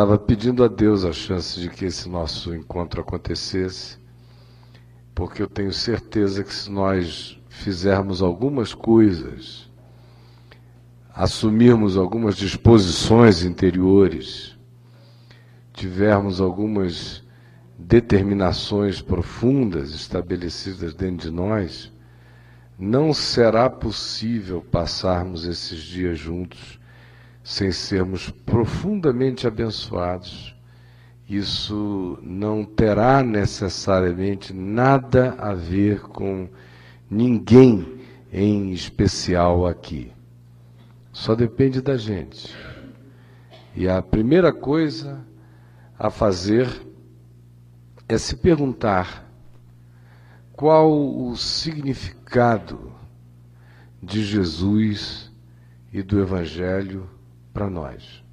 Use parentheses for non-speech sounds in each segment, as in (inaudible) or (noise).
Estava pedindo a Deus a chance de que esse nosso encontro acontecesse, porque eu tenho certeza que se nós fizermos algumas coisas, assumirmos algumas disposições interiores, tivermos algumas determinações profundas estabelecidas dentro de nós, não será possível passarmos esses dias juntos sem sermos profundamente abençoados. Isso não terá necessariamente nada a ver com ninguém em especial aqui. Só depende da gente. E a primeira coisa a fazer é se perguntar qual o significado de Jesus e do Evangelho para nós.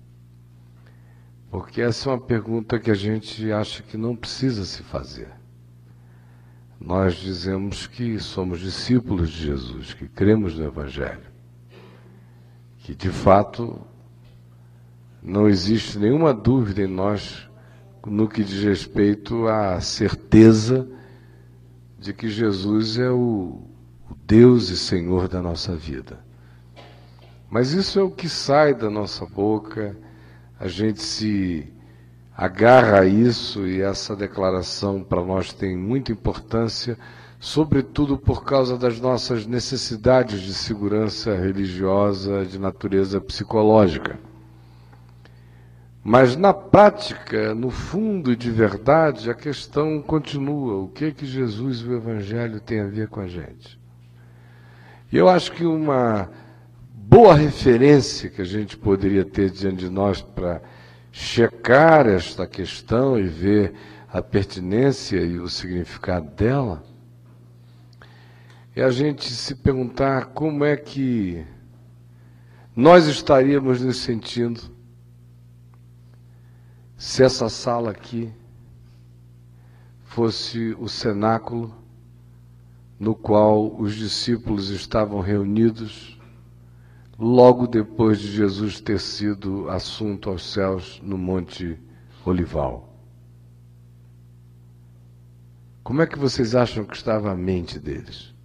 Porque essa é uma pergunta que a gente acha que não precisa se fazer. Nós dizemos que somos discípulos de Jesus, que cremos no Evangelho. Que de fato não existe nenhuma dúvida em nós no que diz respeito à certeza de que Jesus é o, Deus e Senhor da nossa vida. Mas isso é o que sai da nossa boca, a gente se agarra a isso e essa declaração para nós tem muita importância, sobretudo por causa das nossas necessidades de segurança religiosa de natureza psicológica. Mas na prática, no fundo e de verdade, a questão continua: o que é que Jesus e o Evangelho têm a ver com a gente? E eu acho que uma boa referência que a gente poderia ter diante de nós para checar esta questão e ver a pertinência e o significado dela, é a gente se perguntar como é que nós estaríamos nos sentindo se essa sala aqui fosse o cenáculo no qual os discípulos estavam reunidos logo depois de Jesus ter sido assunto aos céus no Monte Olival. Como é que vocês acham que estava a mente deles?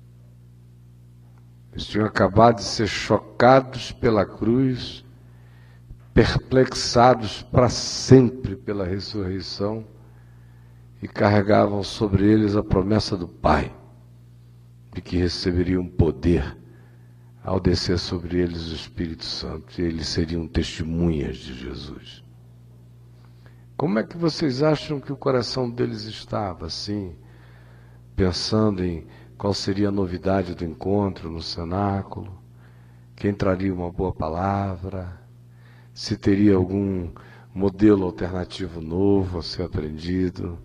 Eles tinham acabado de ser chocados pela cruz, perplexados para sempre pela ressurreição e carregavam sobre eles a promessa do Pai de que receberiam poder ao descer sobre eles o Espírito Santo, e eles seriam testemunhas de Jesus. Como é que vocês acham que o coração deles estava assim, pensando em qual seria a novidade do encontro no cenáculo? Quem traria uma boa palavra? Se teria algum modelo alternativo novo a ser aprendido?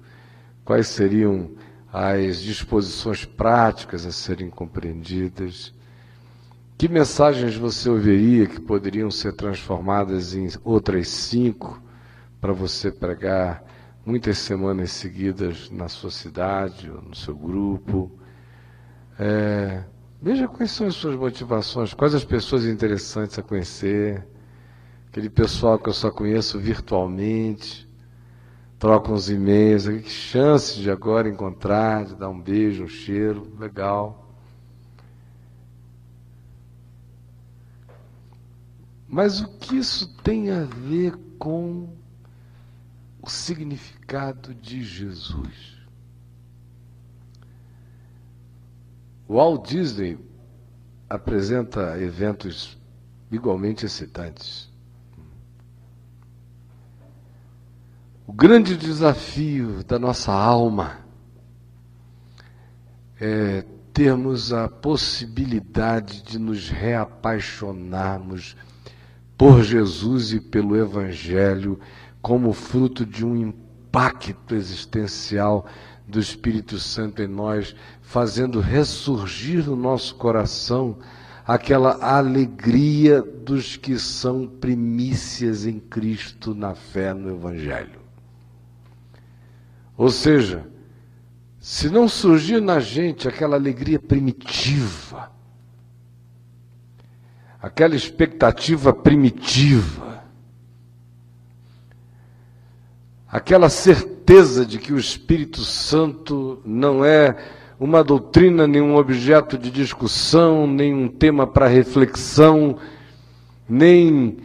Quais seriam as disposições práticas a serem compreendidas? Que mensagens você ouviria que poderiam ser transformadas em outras cinco para você pregar muitas semanas seguidas na sua cidade ou no seu grupo? É, veja quais são as suas motivações, quais as pessoas interessantes a conhecer, aquele pessoal que eu só conheço virtualmente, troca uns e-mails, que chances de agora encontrar, de dar um beijo, um cheiro, legal. Mas o que isso tem a ver com o significado de Jesus? Walt Disney apresenta eventos igualmente excitantes. O grande desafio da nossa alma é termos a possibilidade de nos reapaixonarmos por Jesus e pelo Evangelho como fruto de um impacto existencial do Espírito Santo em nós, fazendo ressurgir no nosso coração aquela alegria dos que são primícias em Cristo na fé no Evangelho. Ou seja, se não surgir na gente aquela alegria primitiva, aquela expectativa primitiva. aquela certeza de que o Espírito Santo não é uma doutrina, nem um objeto de discussão, nem um tema para reflexão, nem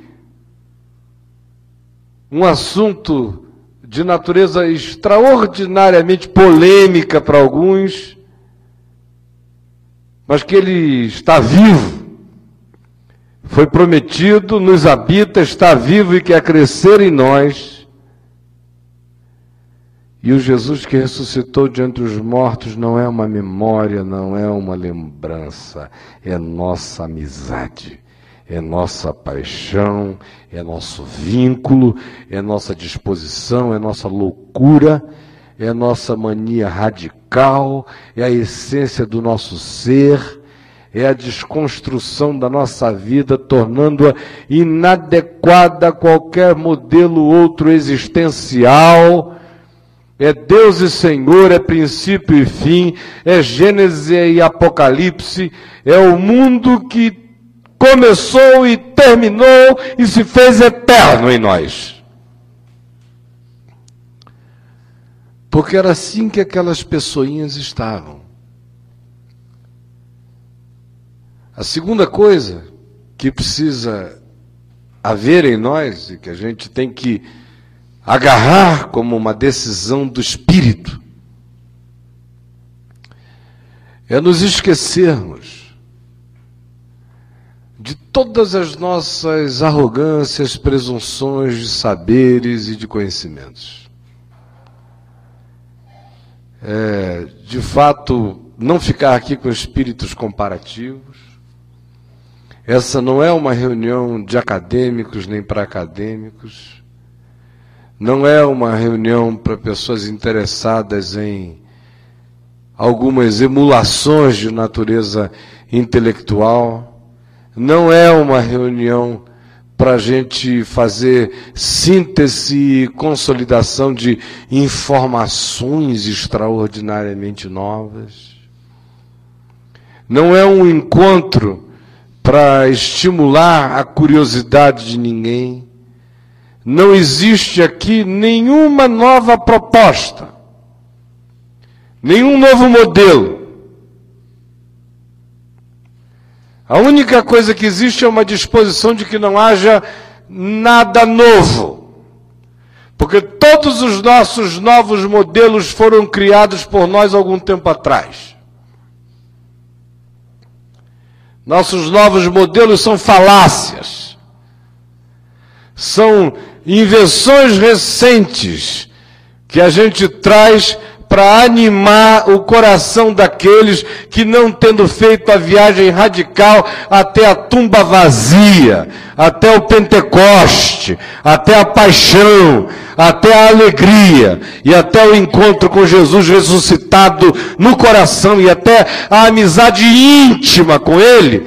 um assunto de natureza extraordinariamente polêmica para alguns, mas que ele está vivo, foi prometido, nos habita, está vivo e quer crescer em nós. E o Jesus que ressuscitou de entre os mortos não é uma memória, não é uma lembrança, é nossa amizade, é nossa paixão, é nosso vínculo, é nossa disposição, é nossa loucura, é nossa mania radical, é a essência do nosso ser, é a desconstrução da nossa vida, tornando-a inadequada a qualquer modelo outro existencial é Deus e Senhor, é princípio e fim, é Gênesis e Apocalipse, é o mundo que começou e terminou e se fez eterno em nós. Porque era assim que aquelas pessoinhas estavam. A segunda coisa que precisa haver em nós e que a gente tem que agarrar como uma decisão do espírito, é nos esquecermos de todas as nossas arrogâncias, presunções de saberes e de conhecimentos. É, de fato, não ficar aqui com espíritos comparativos. Essa não é uma reunião de acadêmicos nem para acadêmicos não é uma reunião para pessoas interessadas em algumas emulações de natureza intelectual, não é uma reunião para a gente fazer síntese e consolidação de informações extraordinariamente novas. Não é um encontro para estimular a curiosidade de ninguém. Não existe aqui nenhuma nova proposta, nenhum novo modelo. A única coisa que existe é uma disposição de que não haja nada novo. Porque todos os nossos novos modelos foram criados por nós algum tempo atrás. Nossos novos modelos são falácias. São invenções recentes que a gente traz para animar o coração daqueles que, não tendo feito a viagem radical até a tumba vazia, até o Pentecoste, até a paixão, até a alegria e até o encontro com Jesus ressuscitado no coração e até a amizade íntima com Ele,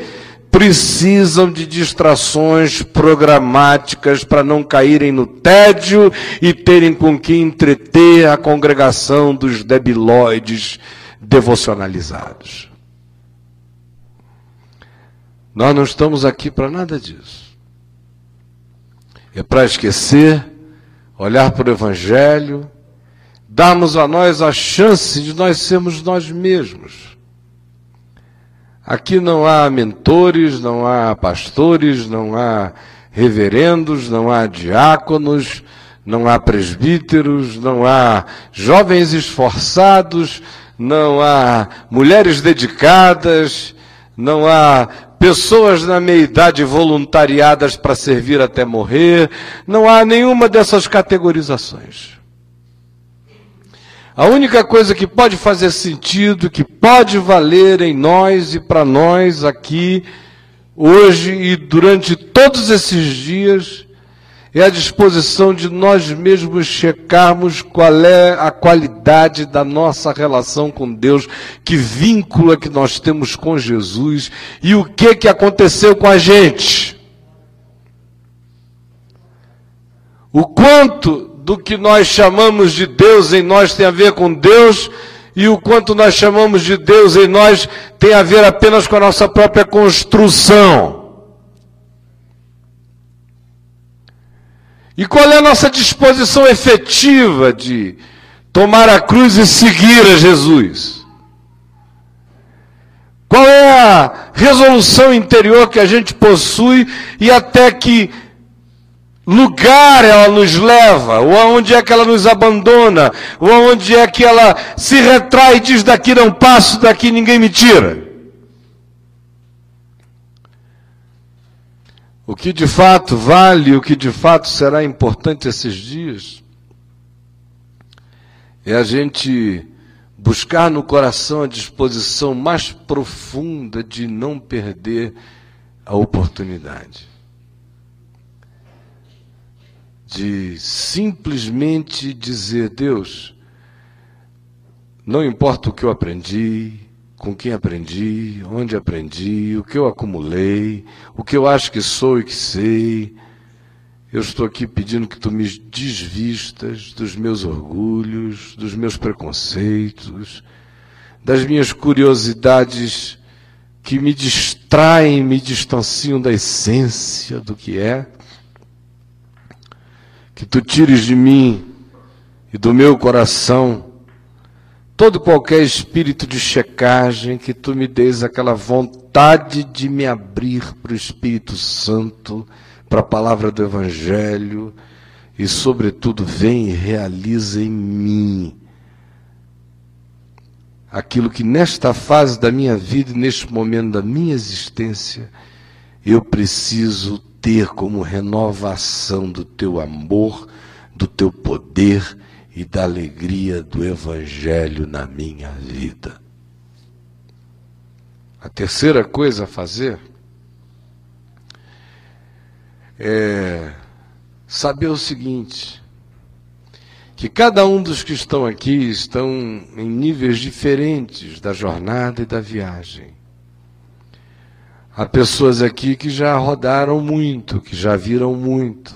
precisam de distrações programáticas para não caírem no tédio e terem com que entreter a congregação dos debilóides devocionalizados. Nós não estamos aqui para nada disso. É para esquecer, olhar para o Evangelho, darmos a nós a chance de nós sermos nós mesmos Aqui não há mentores, não há pastores, não há reverendos, não há diáconos, não há presbíteros, não há jovens esforçados, não há mulheres dedicadas, não há pessoas na meia idade voluntariadas para servir até morrer, não há nenhuma dessas categorizações. A única coisa que pode fazer sentido, que pode valer em nós e para nós aqui, hoje e durante todos esses dias, é a disposição de nós mesmos checarmos qual é a qualidade da nossa relação com Deus, que vínculo que nós temos com Jesus e o que que aconteceu com a gente. O quanto do que nós chamamos de Deus em nós tem a ver com Deus e o quanto nós chamamos de Deus em nós tem a ver apenas com a nossa própria construção. E qual é a nossa disposição efetiva de tomar a cruz e seguir a Jesus? Qual é a resolução interior que a gente possui e até que lugar ela nos leva, ou aonde é que ela nos abandona, ou aonde é que ela se retrai e diz daqui não passo, daqui ninguém me tira. O que de fato vale, o que de fato será importante esses dias, é a gente buscar no coração a disposição mais profunda de não perder a oportunidade. De simplesmente dizer, Deus, não importa o que eu aprendi, com quem aprendi, onde aprendi, o que eu acumulei, o que eu acho que sou e que sei, eu estou aqui pedindo que tu me desvistas dos meus orgulhos, dos meus preconceitos, das minhas curiosidades que me distraem, me distanciam da essência do que é. Que tu tires de mim e do meu coração todo qualquer espírito de checagem, que tu me des aquela vontade de me abrir para o Espírito Santo para a palavra do Evangelho e, sobretudo, vem e realiza em mim aquilo que nesta fase da minha vida neste momento da minha existência eu preciso ter como renovação do teu amor, do teu poder e da alegria do Evangelho na minha vida. A terceira coisa a fazer é saber o seguinte: que cada um dos que estão aqui estão em níveis diferentes da jornada e da viagem. Há pessoas aqui que já rodaram muito, que já viram muito.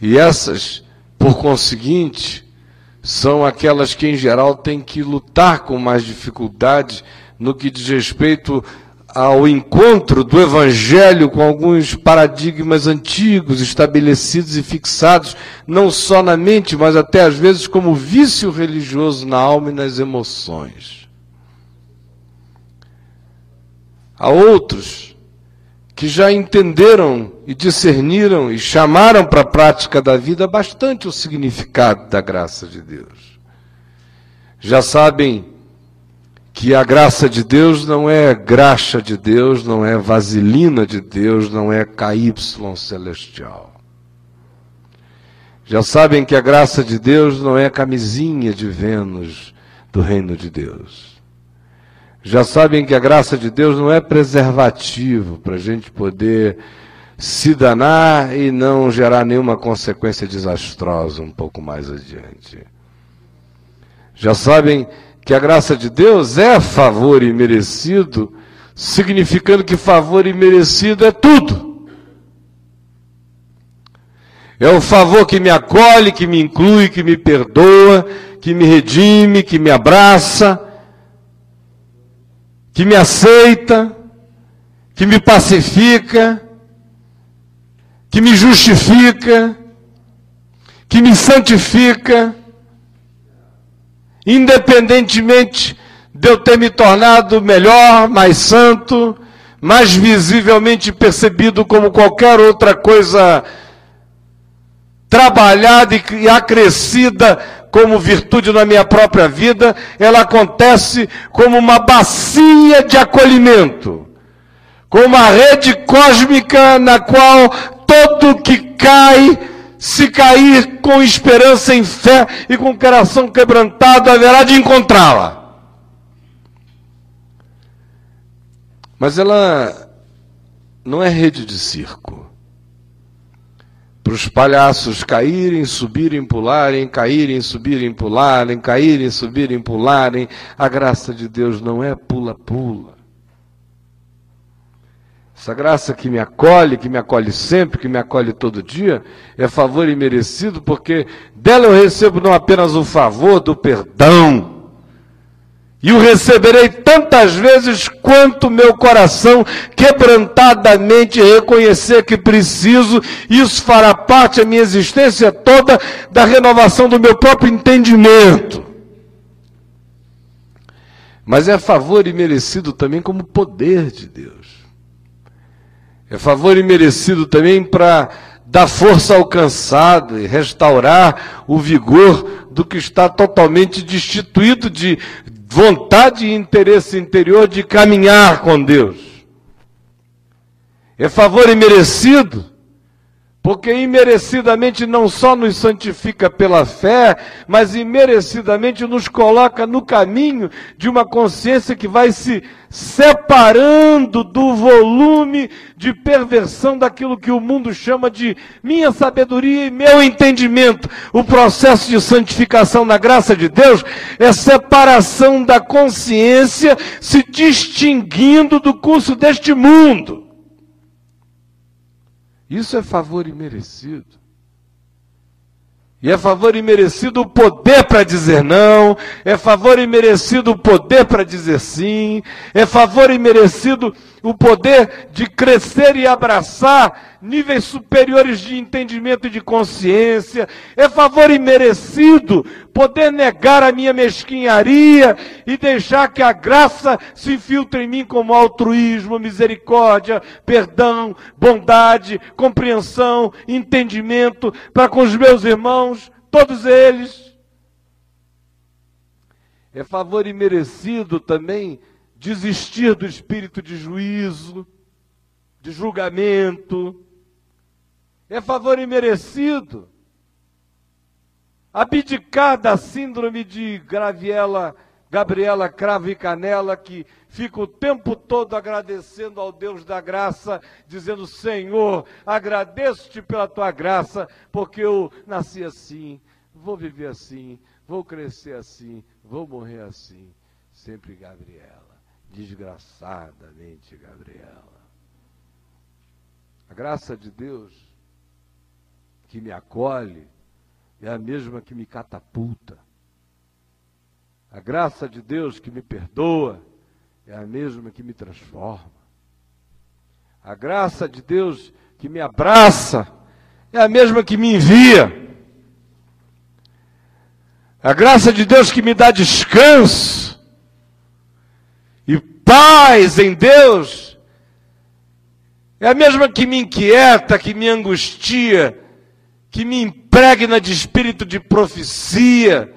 E essas, por conseguinte, são aquelas que em geral têm que lutar com mais dificuldade no que diz respeito ao encontro do Evangelho com alguns paradigmas antigos, estabelecidos e fixados, não só na mente, mas até às vezes como vício religioso na alma e nas emoções. Há outros que já entenderam e discerniram e chamaram para a prática da vida bastante o significado da graça de Deus. Já sabem que a graça de Deus não é graxa de Deus, não é vaselina de Deus, não é KY celestial. Já sabem que a graça de Deus não é camisinha de Vênus do reino de Deus. Já sabem que a graça de Deus não é preservativo para a gente poder se danar e não gerar nenhuma consequência desastrosa um pouco mais adiante. Já sabem que a graça de Deus é favor imerecido, significando que favor imerecido é tudo. É o favor que me acolhe, que me inclui, que me perdoa, que me redime, que me abraça, que me aceita, que me pacifica, que me justifica, que me santifica independentemente de eu ter me tornado melhor, mais santo, mais visivelmente percebido como qualquer outra coisa trabalhada e acrescida como virtude na minha própria vida, ela acontece como uma bacia de acolhimento, como uma rede cósmica na qual todo que cai se cair com esperança em fé e com coração quebrantado, haverá de encontrá-la. Mas ela não é rede de circo. Para os palhaços caírem, subirem, pularem, caírem, subirem, pularem, caírem, subirem, pularem, a graça de Deus não é pula-pula. Essa graça que me acolhe, que me acolhe sempre, que me acolhe todo dia, é favor imerecido, porque dela eu recebo não apenas o favor do perdão, e o receberei tantas vezes quanto meu coração quebrantadamente reconhecer que preciso, isso fará parte da minha existência toda da renovação do meu próprio entendimento. Mas é favor e merecido também como poder de Deus. É favor e merecido também para dar força ao cansado e restaurar o vigor do que está totalmente destituído de vontade e interesse interior de caminhar com Deus. É favor imerecido, porque imerecidamente não só nos santifica pela fé, mas imerecidamente nos coloca no caminho de uma consciência que vai se separando do volume de perversão daquilo que o mundo chama de minha sabedoria e meu entendimento. O processo de santificação na graça de Deus é separação da consciência se distinguindo do curso deste mundo. Isso é favor imerecido. E é favor imerecido o poder para dizer não, é favor imerecido o poder para dizer sim, é favor imerecido o poder de crescer e abraçar níveis superiores de entendimento e de consciência, é favor imerecido poder negar a minha mesquinharia e deixar que a graça se infiltre em mim como altruísmo, misericórdia, perdão, bondade, compreensão, entendimento para com os meus irmãos, todos eles. É favor imerecido também desistir do espírito de juízo, de julgamento, é favor imerecido. Abdicar da síndrome de Graviela, Gabriela Cravo e Canela, que fica o tempo todo agradecendo ao Deus da graça, dizendo: Senhor, agradeço-te pela tua graça, porque eu nasci assim, vou viver assim, vou crescer assim, vou morrer assim. Sempre Gabriela, desgraçadamente Gabriela. A graça de Deus que me acolhe é a mesma que me catapulta. A graça de Deus que me perdoa é a mesma que me transforma. A graça de Deus que me abraça é a mesma que me envia. A graça de Deus que me dá descanso paz em Deus. É a mesma que me inquieta, que me angustia, que me impregna de espírito de profecia,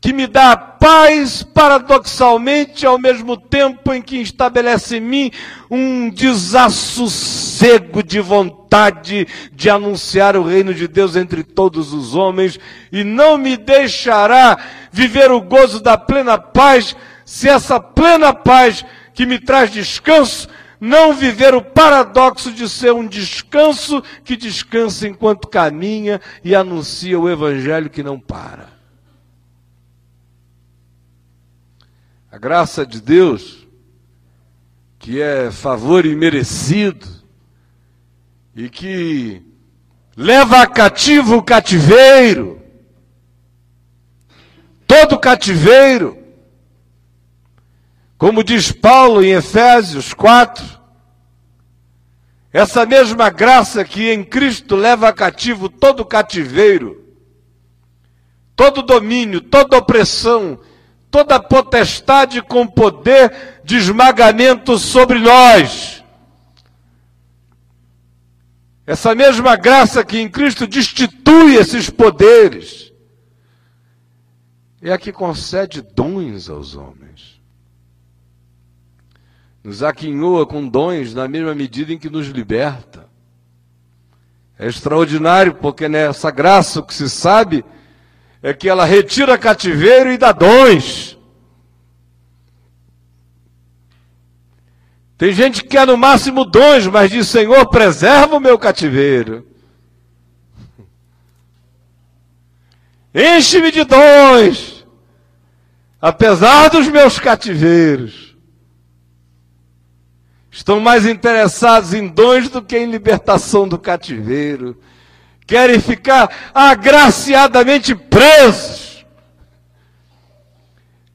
que me dá paz paradoxalmente ao mesmo tempo em que estabelece em mim um desassossego de vontade de anunciar o reino de Deus entre todos os homens e não me deixará viver o gozo da plena paz se essa plena paz que me traz descanso não viver o paradoxo de ser um descanso que descansa enquanto caminha e anuncia o evangelho que não para. A graça de Deus, que é favor imerecido e que leva a cativo o cativeiro, todo cativeiro, como diz Paulo em Efésios 4, essa mesma graça que em Cristo leva cativo todo cativeiro, todo domínio, toda opressão, toda potestade com poder de esmagamento sobre nós. Essa mesma graça que em Cristo destitui esses poderes é a que concede dons aos homens nos aquinhoa com dons na mesma medida em que nos liberta. É extraordinário, porque nessa graça o que se sabe é que ela retira cativeiro e dá dons. Tem gente que quer no máximo dons, mas diz: Senhor, preserva o meu cativeiro. Enche-me de dons, apesar dos meus cativeiros estão mais interessados em dons do que em libertação do cativeiro. Querem ficar agraciadamente presos.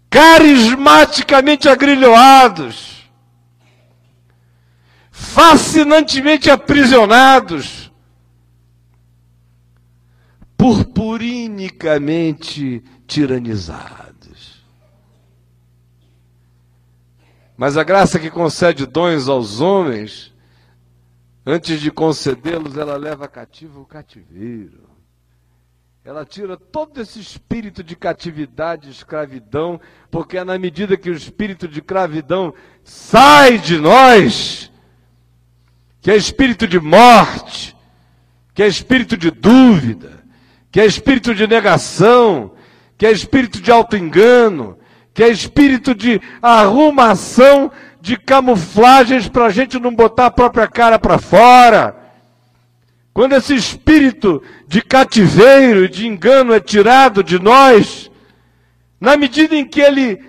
carismaticamente agrilhoados, fascinantemente aprisionados, purpurinicamente tiranizados. Mas a graça que concede dons aos homens, antes de concedê-los, ela leva cativo o cativeiro. Ela tira todo esse espírito de catividade, escravidão, porque é na medida que o espírito de escravidão sai de nós, que é espírito de morte, que é espírito de dúvida, que é espírito de negação, que é espírito de auto-engano, que é espírito de arrumação de camuflagens para a gente não botar a própria cara para fora. Quando esse espírito de cativeiro de engano é tirado de nós, na medida em que ele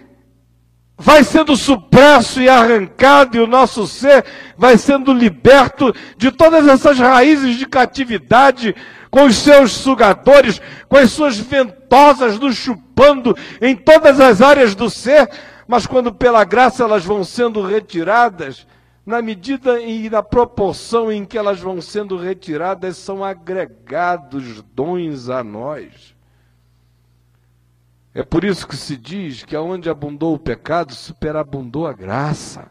vai sendo supresso e arrancado, e o nosso ser vai sendo liberto de todas essas raízes de catividade, com os seus sugadores, com as suas ventosas nos chupando em todas as áreas do ser, mas quando pela graça elas vão sendo retiradas, na medida e na proporção em que elas vão sendo retiradas, são agregados dons a nós. É por isso que se diz que aonde abundou o pecado, superabundou a graça.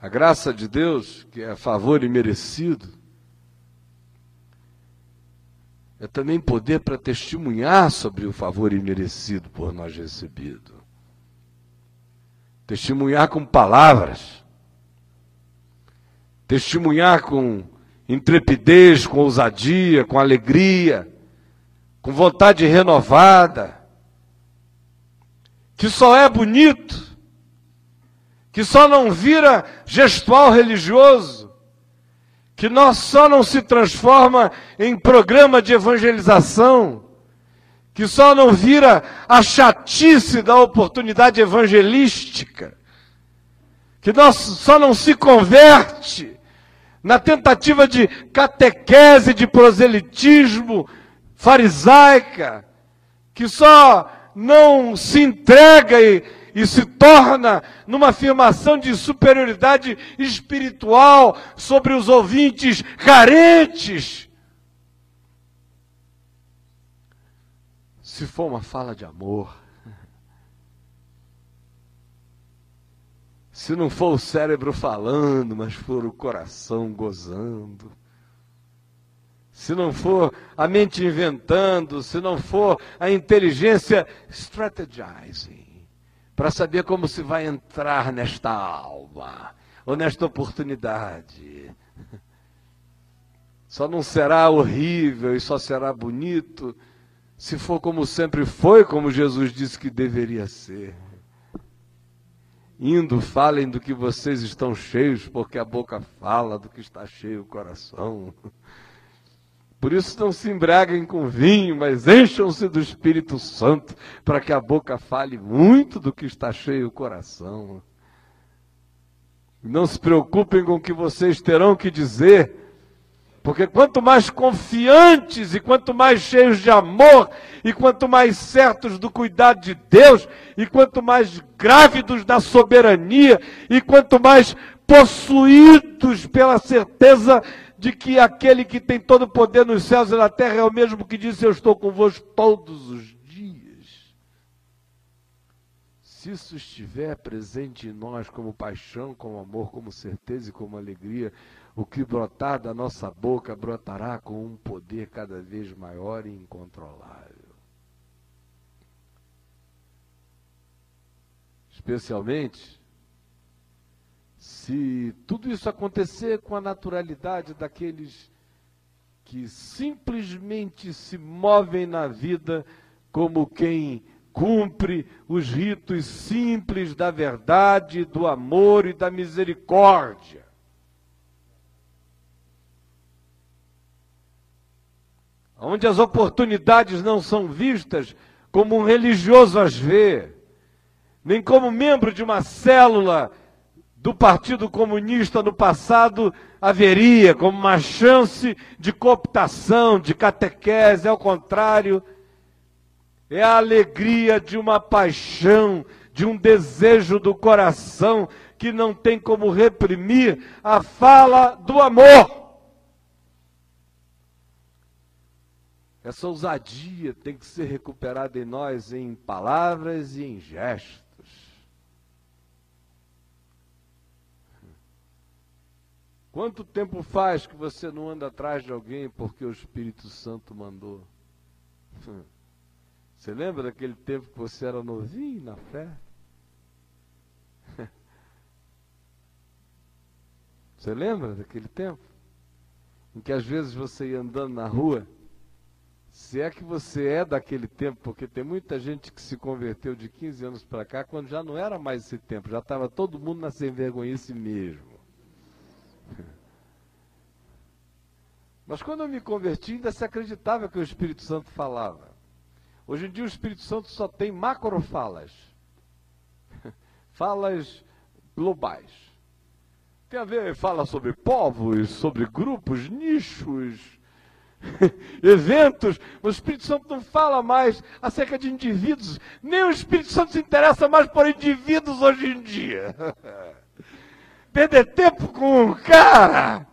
A graça de Deus, que é favor imerecido, é também poder para testemunhar sobre o favor imerecido por nós recebido. Testemunhar com palavras, testemunhar com intrepidez, com ousadia, com alegria, com vontade renovada, que só é bonito, que só não vira gestual religioso, que nós só não se transforma em programa de evangelização, que só não vira a chatice da oportunidade evangelística, que nós só não se converte na tentativa de catequese, de proselitismo farisaica, que só não se entrega e e se torna numa afirmação de superioridade espiritual sobre os ouvintes carentes. Se for uma fala de amor, se não for o cérebro falando, mas for o coração gozando, se não for a mente inventando, se não for a inteligência strategizing, para saber como se vai entrar nesta alma, ou nesta oportunidade. Só não será horrível e só será bonito se for como sempre foi, como Jesus disse que deveria ser. Indo, falem do que vocês estão cheios, porque a boca fala do que está cheio o coração. Por isso não se embriaguem com vinho, mas encham-se do Espírito Santo, para que a boca fale muito do que está cheio o coração. Não se preocupem com o que vocês terão que dizer, porque quanto mais confiantes e quanto mais cheios de amor, e quanto mais certos do cuidado de Deus, e quanto mais grávidos da soberania, e quanto mais possuídos pela certeza de que aquele que tem todo o poder nos céus e na terra é o mesmo que disse: Eu estou convosco todos os dias. Se isso estiver presente em nós como paixão, como amor, como certeza e como alegria, o que brotar da nossa boca brotará com um poder cada vez maior e incontrolável. Especialmente se tudo isso acontecer com a naturalidade daqueles que simplesmente se movem na vida como quem cumpre os ritos simples da verdade, do amor e da misericórdia. Onde as oportunidades não são vistas como um religioso as vê, nem como membro de uma célula do Partido Comunista no passado haveria como uma chance de cooptação, de catequese, ao contrário, é a alegria de uma paixão, de um desejo do coração que não tem como reprimir a fala do amor. Essa ousadia tem que ser recuperada em nós em palavras e em gestos. Quanto tempo faz que você não anda atrás de alguém porque o Espírito Santo mandou? Você lembra daquele tempo que você era novinho na fé? (laughs) Você lembra daquele tempo? Em que às vezes você ia andando na rua, se é que você é daquele tempo, porque tem muita gente que se converteu de 15 anos para cá, quando já não era mais esse tempo, já estava todo mundo na sem vergonhice mesmo. Mas quando eu me converti, ainda se acreditava que o Espírito Santo falava. Hoje em dia o Espírito Santo só tem macrofalas. (laughs) Falas globais. Tem a ver, fala sobre povos, sobre grupos, nichos, (laughs) eventos. O Espírito Santo não fala mais acerca de indivíduos. Nem o Espírito Santo se interessa mais por indivíduos hoje em dia. (laughs) Perder tempo com um cara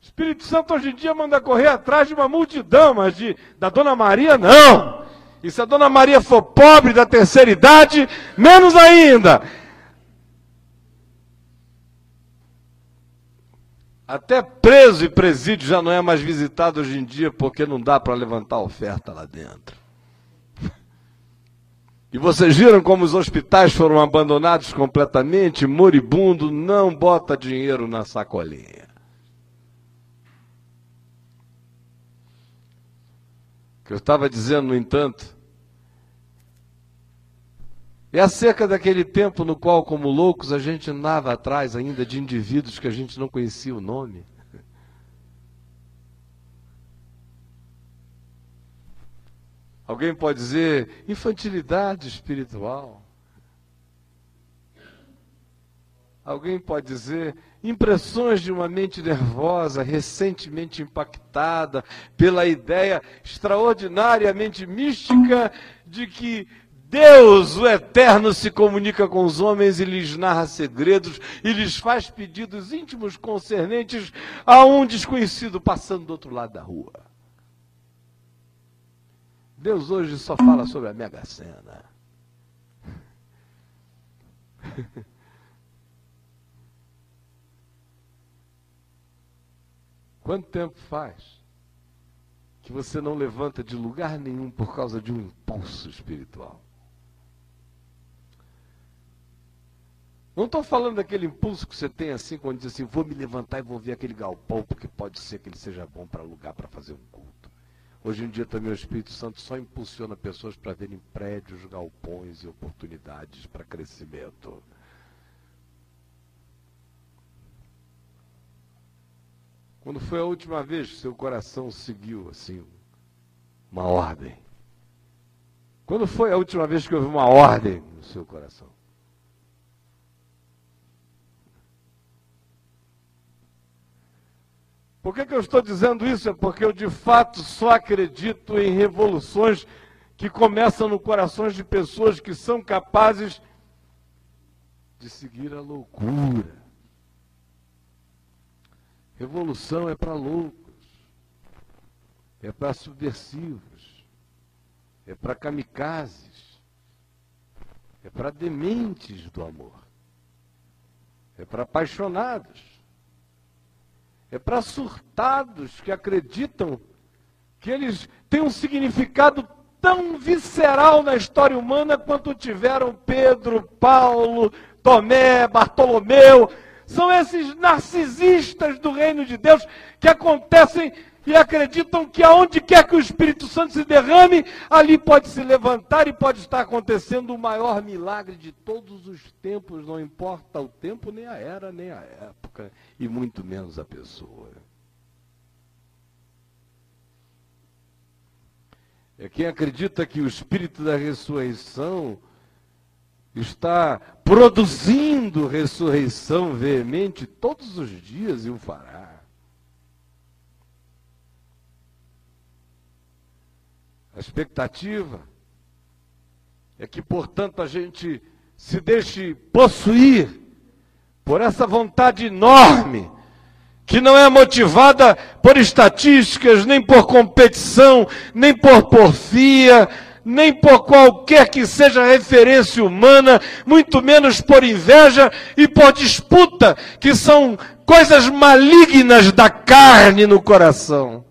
Espírito Santo hoje em dia manda correr atrás de uma multidão, mas de, da Dona Maria não. E se a Dona Maria for pobre da terceira idade, menos ainda. Até preso e presídio já não é mais visitado hoje em dia porque não dá para levantar oferta lá dentro. E vocês viram como os hospitais foram abandonados completamente, moribundo, não bota dinheiro na sacolinha. que eu estava dizendo, no entanto, é acerca daquele tempo no qual, como loucos, a gente andava atrás ainda de indivíduos que a gente não conhecia o nome. Alguém pode dizer infantilidade espiritual. Alguém pode dizer impressões de uma mente nervosa, recentemente impactada pela ideia extraordinariamente mística de que Deus, o Eterno, se comunica com os homens e lhes narra segredos e lhes faz pedidos íntimos concernentes a um desconhecido passando do outro lado da rua. Deus hoje só fala sobre a Mega Sena. (laughs) Quanto tempo faz que você não levanta de lugar nenhum por causa de um impulso espiritual? Não estou falando daquele impulso que você tem assim, quando diz assim, vou me levantar e vou ver aquele galpão, porque pode ser que ele seja bom para alugar para fazer um culto. Hoje em dia também o Espírito Santo só impulsiona pessoas para verem prédios, galpões e oportunidades para crescimento. Quando foi a última vez que seu coração seguiu assim uma ordem? Quando foi a última vez que houve uma ordem no seu coração? Por que, que eu estou dizendo isso? É porque eu de fato só acredito em revoluções que começam no coração de pessoas que são capazes de seguir a loucura. Revolução é para loucos, é para subversivos, é para kamikazes, é para dementes do amor, é para apaixonados, é para surtados que acreditam que eles têm um significado tão visceral na história humana quanto tiveram Pedro, Paulo, Tomé, Bartolomeu, são esses narcisistas do reino de Deus que acontecem e acreditam que aonde quer que o Espírito Santo se derrame, ali pode se levantar e pode estar acontecendo o maior milagre de todos os tempos, não importa o tempo, nem a era, nem a época, e muito menos a pessoa. É quem acredita que o Espírito da ressurreição está produzindo ressurreição veemente todos os dias e o fará. A expectativa é que, portanto, a gente se deixe possuir por essa vontade enorme, que não é motivada por estatísticas, nem por competição, nem por porfia, nem por qualquer que seja referência humana, muito menos por inveja e por disputa, que são coisas malignas da carne no coração.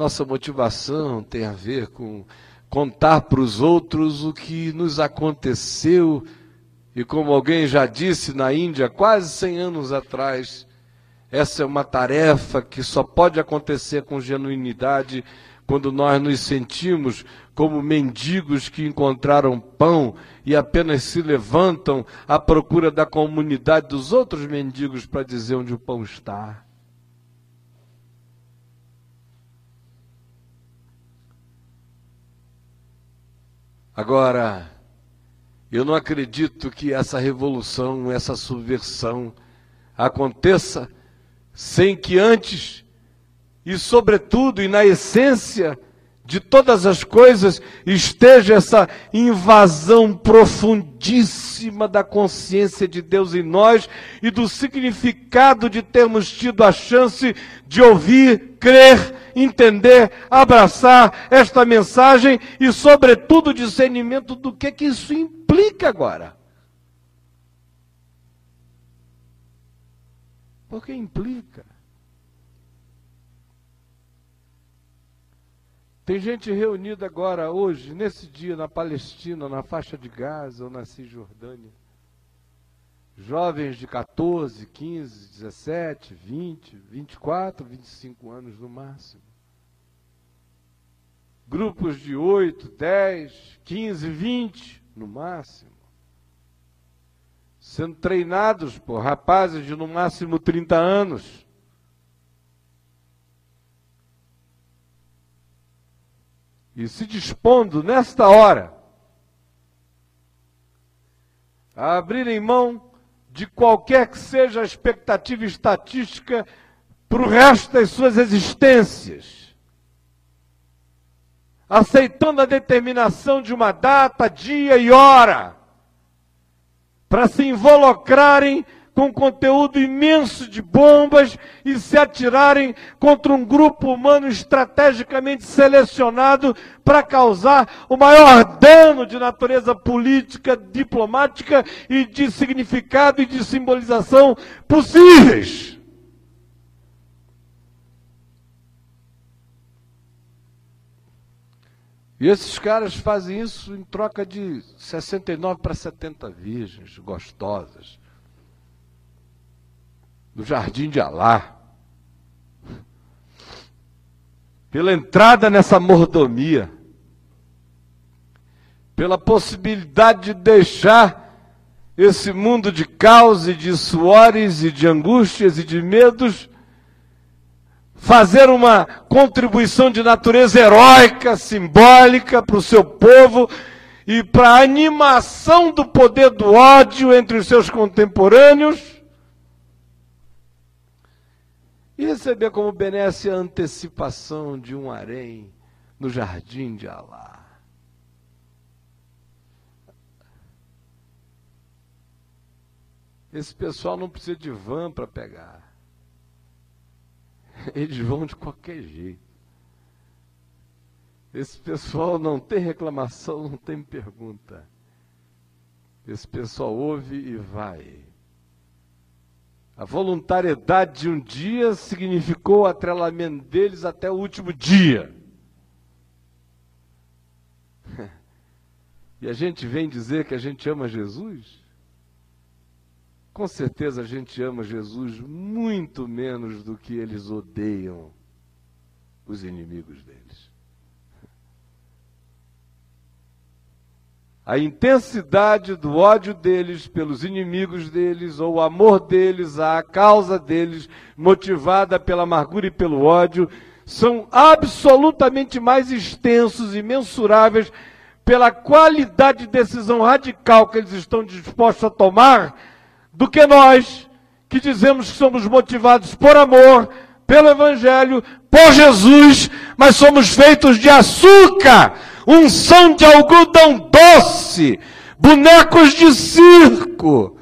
Nossa motivação tem a ver com contar para os outros o que nos aconteceu. E como alguém já disse na Índia, quase 100 anos atrás, essa é uma tarefa que só pode acontecer com genuinidade quando nós nos sentimos como mendigos que encontraram pão e apenas se levantam à procura da comunidade dos outros mendigos para dizer onde o pão está. Agora, eu não acredito que essa revolução, essa subversão aconteça sem que antes e, sobretudo, e na essência de todas as coisas, esteja essa invasão profundíssima da consciência de Deus em nós e do significado de termos tido a chance de ouvir, crer, entender, abraçar esta mensagem e, sobretudo, discernimento do que, que isso implica agora. Porque implica. Tem gente reunida agora, hoje, nesse dia, na Palestina, na faixa de Gaza ou na Cisjordânia. Jovens de 14, 15, 17, 20, 24, 25 anos no máximo. Grupos de 8, 10, 15, 20 no máximo. Sendo treinados por rapazes de no máximo 30 anos e se dispondo nesta hora a abrirem mão de qualquer que seja a expectativa estatística para o resto das suas existências, aceitando a determinação de uma data, dia e hora, para se involucrarem com conteúdo imenso de bombas e se atirarem contra um grupo humano estrategicamente selecionado para causar o maior dano de natureza política, diplomática e de significado e de simbolização possíveis. E esses caras fazem isso em troca de 69 para 70 virgens gostosas do Jardim de Alá, pela entrada nessa mordomia, pela possibilidade de deixar esse mundo de caos e de suores e de angústias e de medos. Fazer uma contribuição de natureza heróica, simbólica para o seu povo e para a animação do poder do ódio entre os seus contemporâneos e receber como benesse a antecipação de um harém no jardim de Alá. Esse pessoal não precisa de van para pegar. Eles vão de qualquer jeito. Esse pessoal não tem reclamação, não tem pergunta. Esse pessoal ouve e vai. A voluntariedade de um dia significou o atrelamento deles até o último dia. (laughs) E a gente vem dizer que a gente ama Jesus? Com certeza a gente ama Jesus muito menos do que eles odeiam os inimigos deles. A intensidade do ódio deles pelos inimigos deles, ou o amor deles à causa deles, motivada pela amargura e pelo ódio, são absolutamente mais extensos e mensuráveis pela qualidade de decisão radical que eles estão dispostos a tomar, do que nós, que dizemos que somos motivados por amor, pelo Evangelho, por Jesus, mas somos feitos de açúcar, unção de algodão doce, bonecos de circo,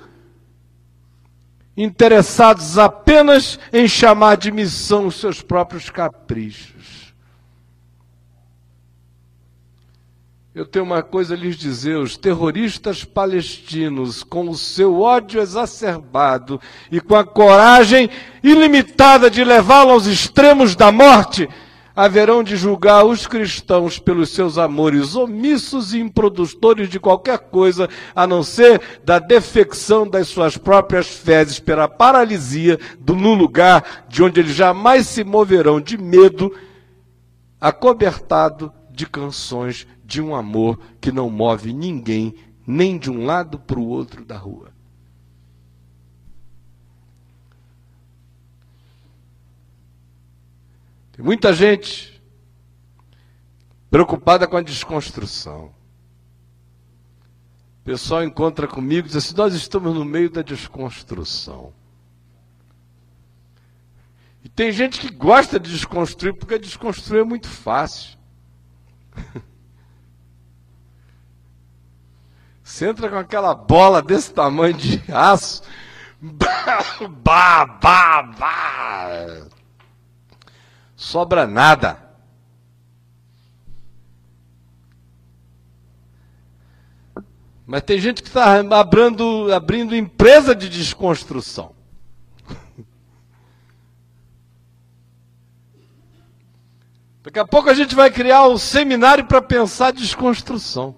interessados apenas em chamar de missão os seus próprios caprichos. Eu tenho uma coisa a lhes dizer: os terroristas palestinos, com o seu ódio exacerbado e com a coragem ilimitada de levá-lo aos extremos da morte, haverão de julgar os cristãos pelos seus amores omissos e improdutores de qualquer coisa, a não ser da defecção das suas próprias fezes pela paralisia do lugar de onde eles jamais se moverão de medo, acobertado de canções de um amor que não move ninguém, nem de um lado para o outro da rua. Tem muita gente preocupada com a desconstrução. O pessoal encontra comigo e diz assim: Nós estamos no meio da desconstrução. E tem gente que gosta de desconstruir porque desconstruir é muito fácil. (laughs) Você entra com aquela bola desse tamanho de aço. (laughs) Bah, bah, bah. Sobra nada. Mas tem gente que está abrindo, abrindo empresa de desconstrução. Daqui a pouco a gente vai criar um seminário para pensar desconstrução.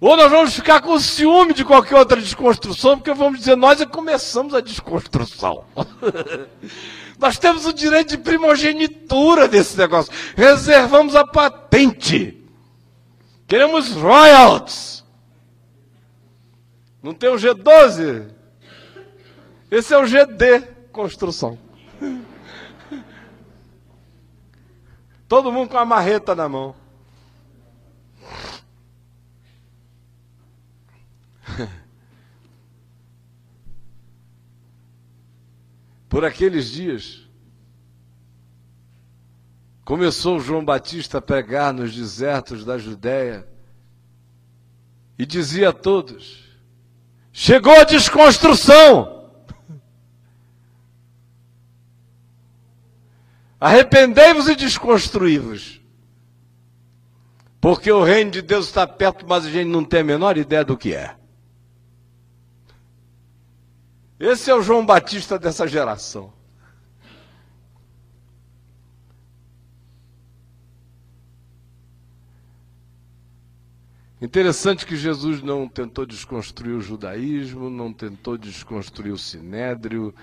Ou nós vamos ficar com ciúme de qualquer outra desconstrução, porque vamos dizer, nós é começamos a desconstrução. (laughs) nós temos o direito de primogenitura desse negócio. Reservamos a patente. Queremos royalties. Não tem o G12? Esse é o GD construção. (laughs) Todo mundo com a marreta na mão. (laughs) Por aqueles dias, começou João Batista a pregar nos desertos da Judéia e dizia a todos: chegou a desconstrução. (laughs) Arrependei-vos e desconstruí-vos. Porque o reino de Deus está perto, mas a gente não tem a menor ideia do que é. Esse é o João Batista dessa geração. Interessante que Jesus não tentou desconstruir o judaísmo, não tentou desconstruir o sinédrio,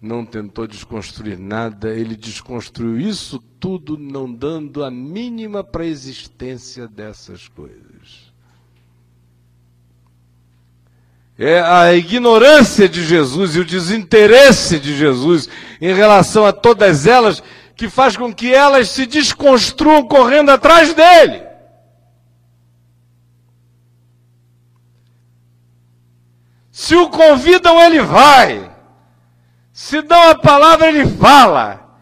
não tentou desconstruir nada, ele desconstruiu isso tudo, não dando a mínima para a existência dessas coisas. É a ignorância de Jesus e o desinteresse de Jesus em relação a todas elas que faz com que elas se desconstruam correndo atrás dele. Se o convidam, ele vai. Se dão a palavra, ele fala.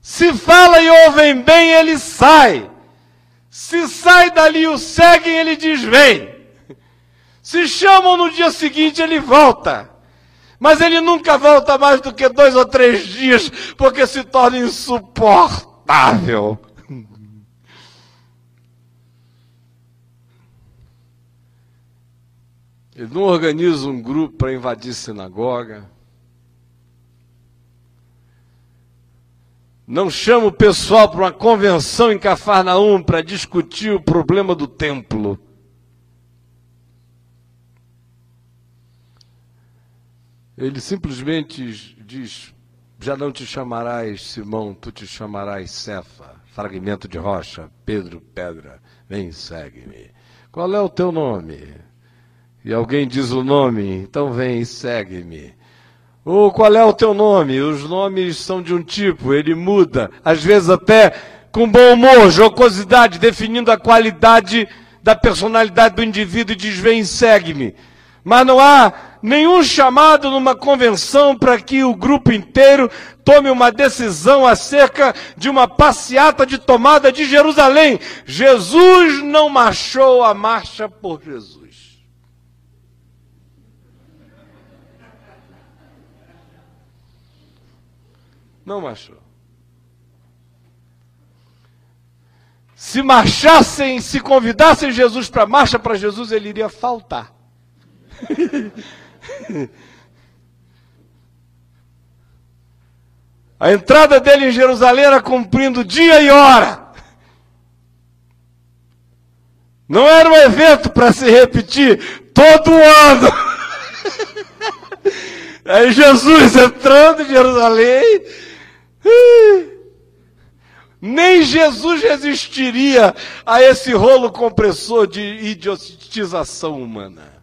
Se fala e ouvem bem, ele sai. Se sai dali e o seguem, ele diz: Vem. Se chamam no dia seguinte, ele volta. Mas ele nunca volta mais do que dois ou três dias, porque se torna insuportável. Ele não organiza um grupo para invadir sinagoga. Não chama o pessoal para uma convenção em Cafarnaum para discutir o problema do templo. Ele simplesmente diz: Já não te chamarás Simão, tu te chamarás Cefa, fragmento de rocha, Pedro, pedra, vem segue-me. Qual é o teu nome? E alguém diz o nome, então vem e segue-me. Ou qual é o teu nome? Os nomes são de um tipo, ele muda, às vezes até com bom humor, jocosidade, definindo a qualidade da personalidade do indivíduo e diz: vem, segue-me. Mas não há nenhum chamado numa convenção para que o grupo inteiro tome uma decisão acerca de uma passeata de tomada de Jerusalém. Jesus não marchou a marcha por Jesus. Não marchou. Se marchassem, se convidassem Jesus para a marcha para Jesus, ele iria faltar. (laughs) (laughs) A entrada dele em Jerusalém era cumprindo dia e hora. Não era um evento para se repetir todo ano. (laughs) Aí Jesus entrando em Jerusalém. Nem Jesus resistiria a esse rolo compressor de idiotização humana.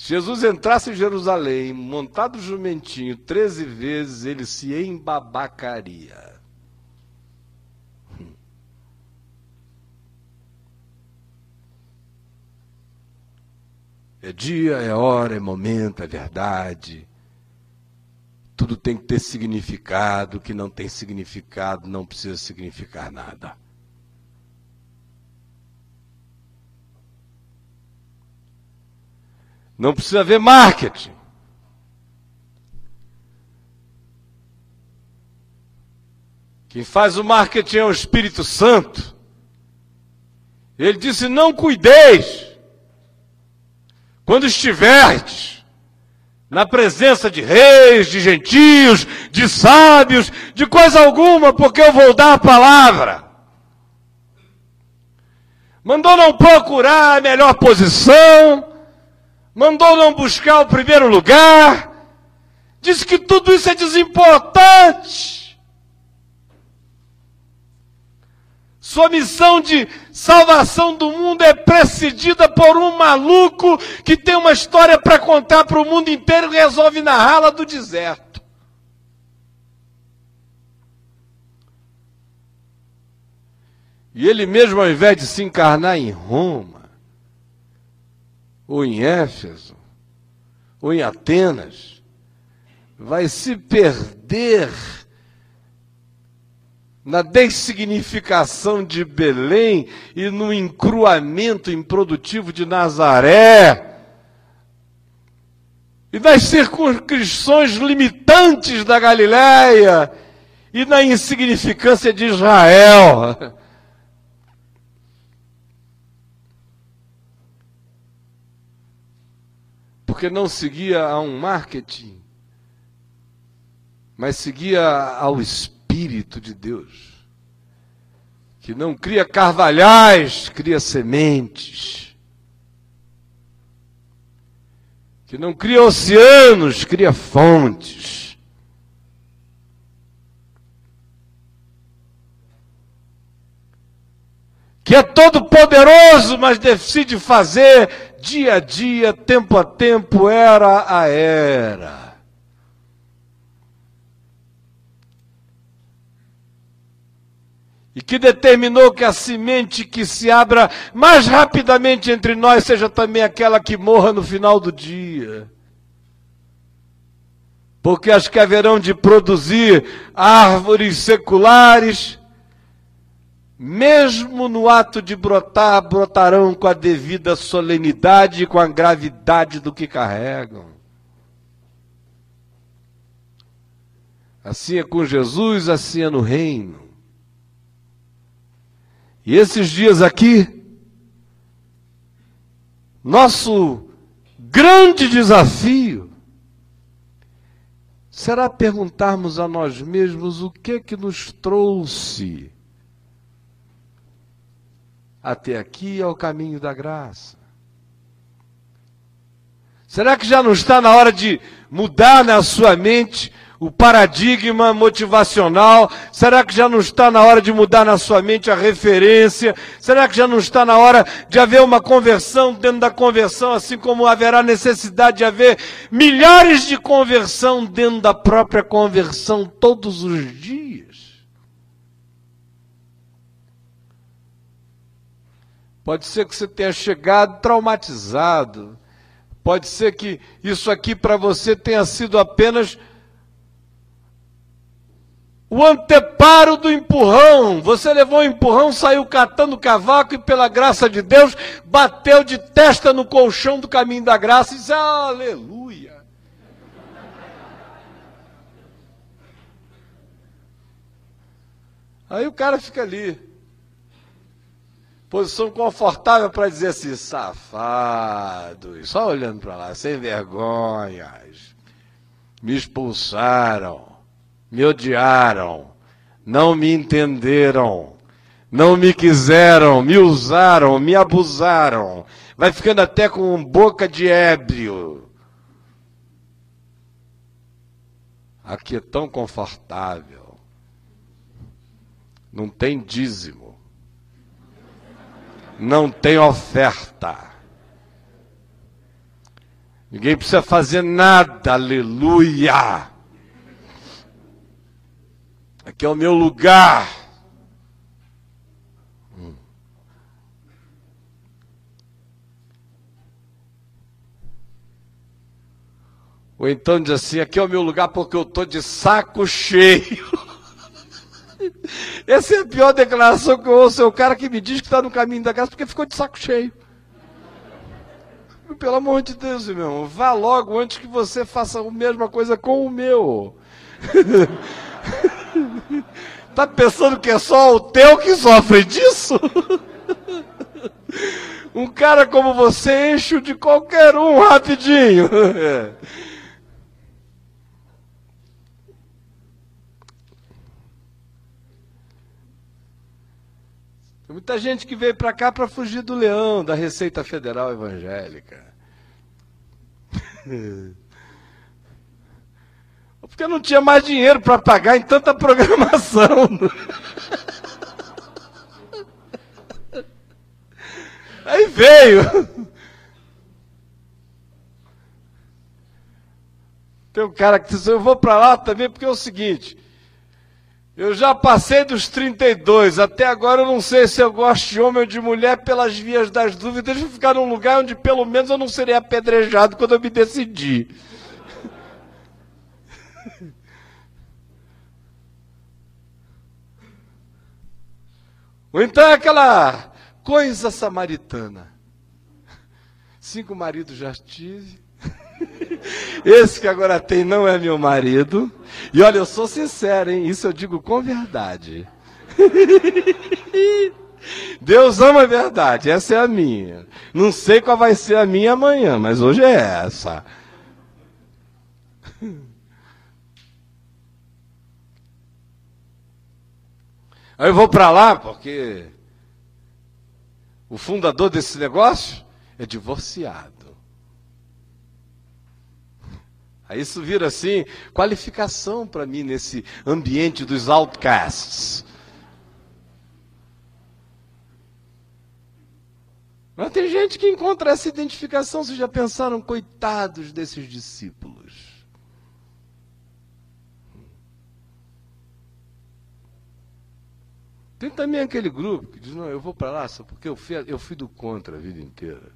Se Jesus entrasse em Jerusalém, montado jumentinho, treze vezes, ele se embabacaria. É dia, é hora, é momento, é verdade. Tudo tem que ter significado, o que não tem significado não precisa significar nada. Não precisa haver marketing. Quem faz o marketing é o Espírito Santo. Ele disse: Não cuideis, quando estiverdes na presença de reis, de gentios, de sábios, de coisa alguma, porque eu vou dar a palavra. Mandou não procurar a melhor posição, mandou não buscar o primeiro lugar, disse que tudo isso é desimportante. Sua missão de salvação do mundo é precedida por um maluco que tem uma história para contar para o mundo inteiro e resolve narrá-la do deserto. E ele mesmo, ao invés de se encarnar em Roma, ou em Éfeso, ou em Atenas, vai se perder na dessignificação de Belém e no encruamento improdutivo de Nazaré, e nas circunscrições limitantes da Galiléia e na insignificância de Israel. Porque não seguia a um marketing, mas seguia ao Espírito de Deus, que não cria carvalhais, cria sementes, que não cria oceanos, cria fontes. Que é todo poderoso, mas decide fazer dia a dia, tempo a tempo, era a era. E que determinou que a semente que se abra mais rapidamente entre nós seja também aquela que morra no final do dia. Porque as que haverão de produzir árvores seculares, mesmo no ato de brotar, brotarão com a devida solenidade e com a gravidade do que carregam. Assim é com Jesus, assim é no reino. E esses dias aqui, nosso grande desafio será perguntarmos a nós mesmos o que é que nos trouxe até aqui ao caminho da graça. Será que já não está na hora de mudar na sua mente o paradigma motivacional? Será que já não está na hora de mudar na sua mente a referência? Será que já não está na hora de haver uma conversão dentro da conversão, assim como haverá necessidade de haver milhares de conversão dentro da própria conversão todos os dias? Pode ser que você tenha chegado traumatizado. Pode ser que isso aqui para você tenha sido apenas o anteparo do empurrão. Você levou um empurrão, saiu catando cavaco e, pela graça de Deus, bateu de testa no colchão do caminho da graça e disse: Aleluia. Aí o cara fica ali, posição confortável para dizer assim, safado, só olhando para lá, sem vergonhas, me expulsaram, me odiaram, não me entenderam, não me quiseram, me usaram, me abusaram, vai ficando até com boca de ébrio. Aqui é tão confortável, não tem dízimo não tem oferta. Ninguém precisa fazer nada, aleluia. Aqui é o meu lugar. Hum. Ou então diz assim: aqui é o meu lugar porque eu estou de saco cheio. (laughs) (laughs) Essa é a pior declaração que eu ouço. É o cara que me diz que está no caminho da graça porque ficou de saco cheio. Pelo amor de Deus, irmão, vá logo antes que você faça a mesma coisa com o meu. (laughs) tá pensando que é só o teu que sofre disso? (laughs) um cara como você enche de qualquer um rapidinho. Tem muita gente que veio para cá para fugir do leão, da Receita Federal Evangélica. (laughs) Porque não tinha mais dinheiro para pagar em tanta programação. (laughs) Aí veio. Tem um cara que disse: Eu vou para lá também porque é o seguinte. Eu já passei dos 32, até agora eu não sei se eu gosto de homem ou de mulher pelas vias das dúvidas. Eu ficar num lugar onde pelo menos eu não serei apedrejado quando eu me decidir. Ou então é aquela coisa samaritana. Cinco maridos já tive. Esse que agora tem não é meu marido. E olha, eu sou sincero, hein? Isso eu digo com verdade. (laughs) Deus ama a verdade, essa é a minha. Não sei qual vai ser a minha amanhã, mas hoje é essa. Aí eu vou para lá porque o fundador desse negócio é divorciado. Aí isso vira assim, qualificação para mim nesse ambiente dos outcasts. Mas tem gente que encontra essa identificação, vocês já pensaram, coitados desses discípulos. Tem também aquele grupo que diz, não, eu vou para lá só porque eu fui, eu fui do contra a vida inteira.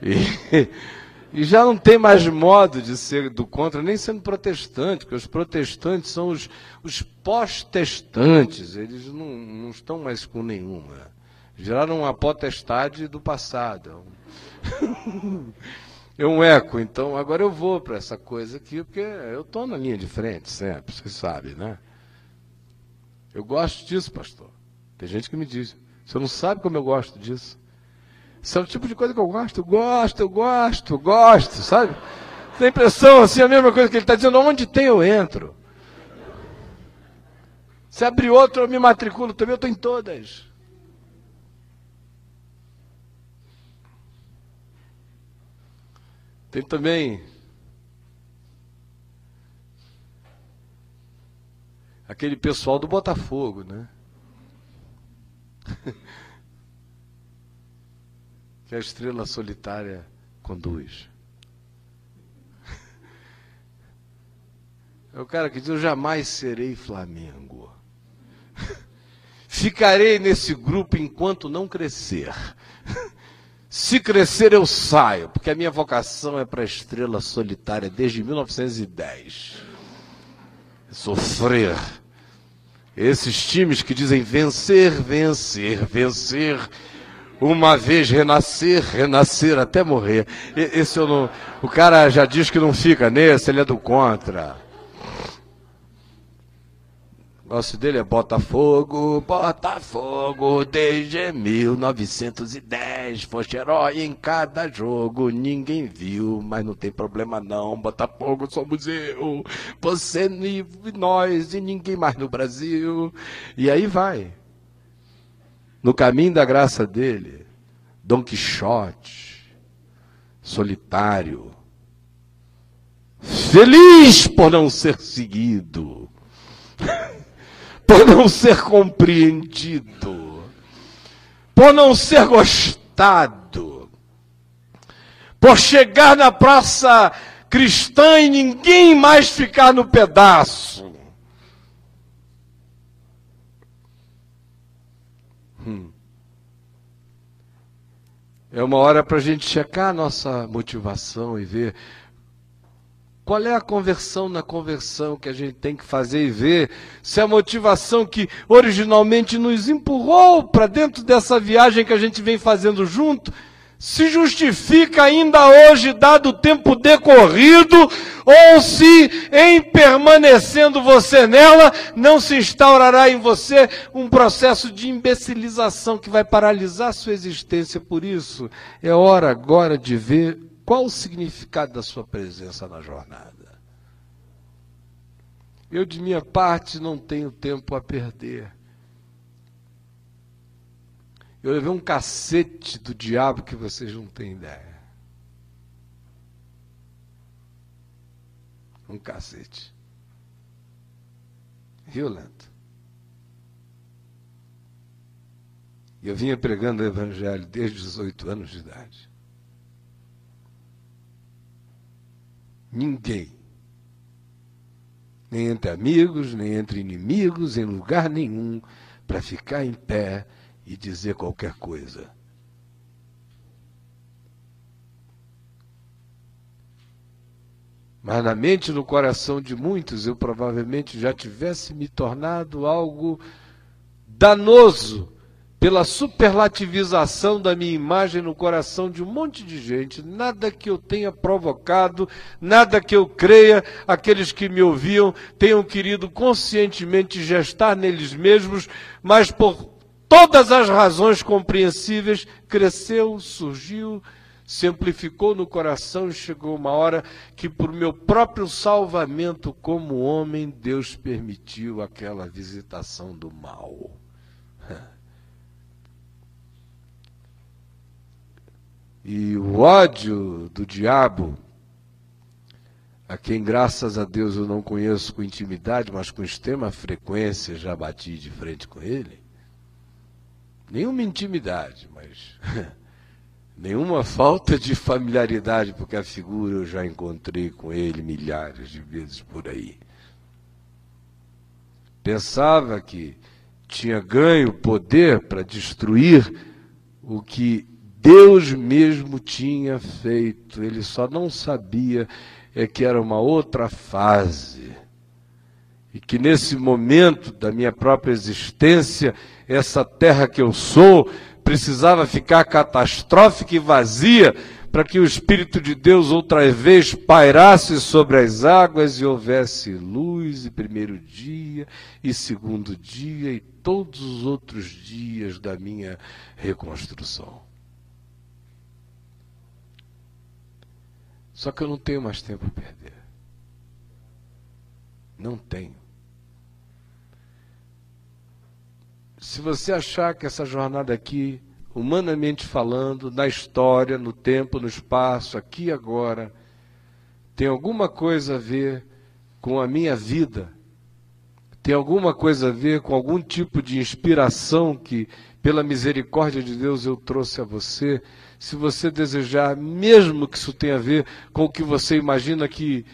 E (laughs) e já não tem mais modo de ser do contra, nem sendo protestante, porque os protestantes são os, os pós-testantes, eles não, não estão mais com nenhuma. Geraram uma potestade do passado. É um (laughs) eco, então agora eu vou para essa coisa aqui, porque eu estou na linha de frente sempre, vocês sabem, né? Eu gosto disso, pastor. Tem gente que me diz, você não sabe como eu gosto disso. Isso é o tipo de coisa que eu gosto, gosto, gosto, gosto, sabe? Tem impressão, assim, a mesma coisa que ele está dizendo, onde tem eu entro. Se abrir outro, eu me matriculo também, eu estou em todas. Tem também aquele pessoal do Botafogo, né? (laughs) que a estrela solitária conduz. É o cara que diz: Eu jamais serei Flamengo. Ficarei nesse grupo enquanto não crescer. Se crescer, eu saio, porque a minha vocação é para a estrela solitária desde 1910. Sofrer. Esses times que dizem vencer, vencer, vencer, uma vez renascer, renascer até morrer. Esse eu não. O cara já diz que não fica nesse, ele é do contra negócio dele é Botafogo, Botafogo, desde 1910. Foste herói em cada jogo, ninguém viu, mas não tem problema não. Botafogo somos eu, você e nós e ninguém mais no Brasil. E aí vai. No caminho da graça dele, Dom Quixote, solitário, feliz por não ser seguido. (laughs) por não ser compreendido, por não ser gostado, por chegar na praça cristã e ninguém mais ficar no pedaço. É uma hora para a gente checar a nossa motivação e ver qual é a conversão na conversão que a gente tem que fazer e ver se a motivação que originalmente nos empurrou para dentro dessa viagem que a gente vem fazendo junto se justifica ainda hoje, dado o tempo decorrido, ou se, em permanecendo você nela, não se instaurará em você um processo de imbecilização que vai paralisar sua existência. Por isso, é hora agora de ver qual o significado da sua presença na jornada? Eu, de minha parte, não tenho tempo a perder. Eu levei um cacete do diabo que vocês não têm ideia. Um cacete. Violento. E eu vinha pregando o Evangelho desde os 18 anos de idade. Ninguém. Nem entre amigos, nem entre inimigos, em lugar nenhum, para ficar em pé e dizer qualquer coisa. Mas na mente e no coração de muitos eu provavelmente já tivesse me tornado algo danoso pela superlativização da minha imagem no coração de um monte de gente, nada que eu tenha provocado, nada que eu creia, aqueles que me ouviam tenham querido conscientemente gestar neles mesmos, mas por todas as razões compreensíveis, cresceu, surgiu, se amplificou no coração e chegou uma hora que, por meu próprio salvamento como homem, Deus permitiu aquela visitação do mal. (laughs) E o ódio do diabo, a quem graças a Deus eu não conheço com intimidade, mas com extrema frequência já bati de frente com ele. Nenhuma intimidade, mas (laughs) nenhuma falta de familiaridade, porque a figura eu já encontrei com ele milhares de vezes por aí. Pensava que tinha ganho poder para destruir o que Deus mesmo tinha feito, ele só não sabia é que era uma outra fase. E que nesse momento da minha própria existência, essa terra que eu sou precisava ficar catastrófica e vazia para que o Espírito de Deus outra vez pairasse sobre as águas e houvesse luz, e primeiro dia, e segundo dia, e todos os outros dias da minha reconstrução. Só que eu não tenho mais tempo a perder. Não tenho. Se você achar que essa jornada aqui, humanamente falando, na história, no tempo, no espaço, aqui e agora, tem alguma coisa a ver com a minha vida, tem alguma coisa a ver com algum tipo de inspiração que, pela misericórdia de Deus, eu trouxe a você, se você desejar, mesmo que isso tenha a ver com o que você imagina que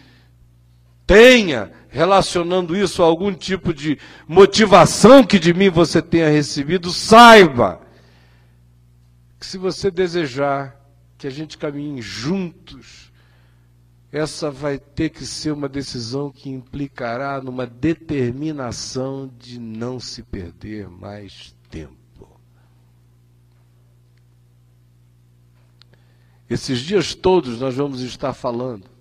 tenha, relacionando isso a algum tipo de motivação que de mim você tenha recebido, saiba que se você desejar que a gente caminhe juntos, essa vai ter que ser uma decisão que implicará numa determinação de não se perder mais tempo. Esses dias todos nós vamos estar falando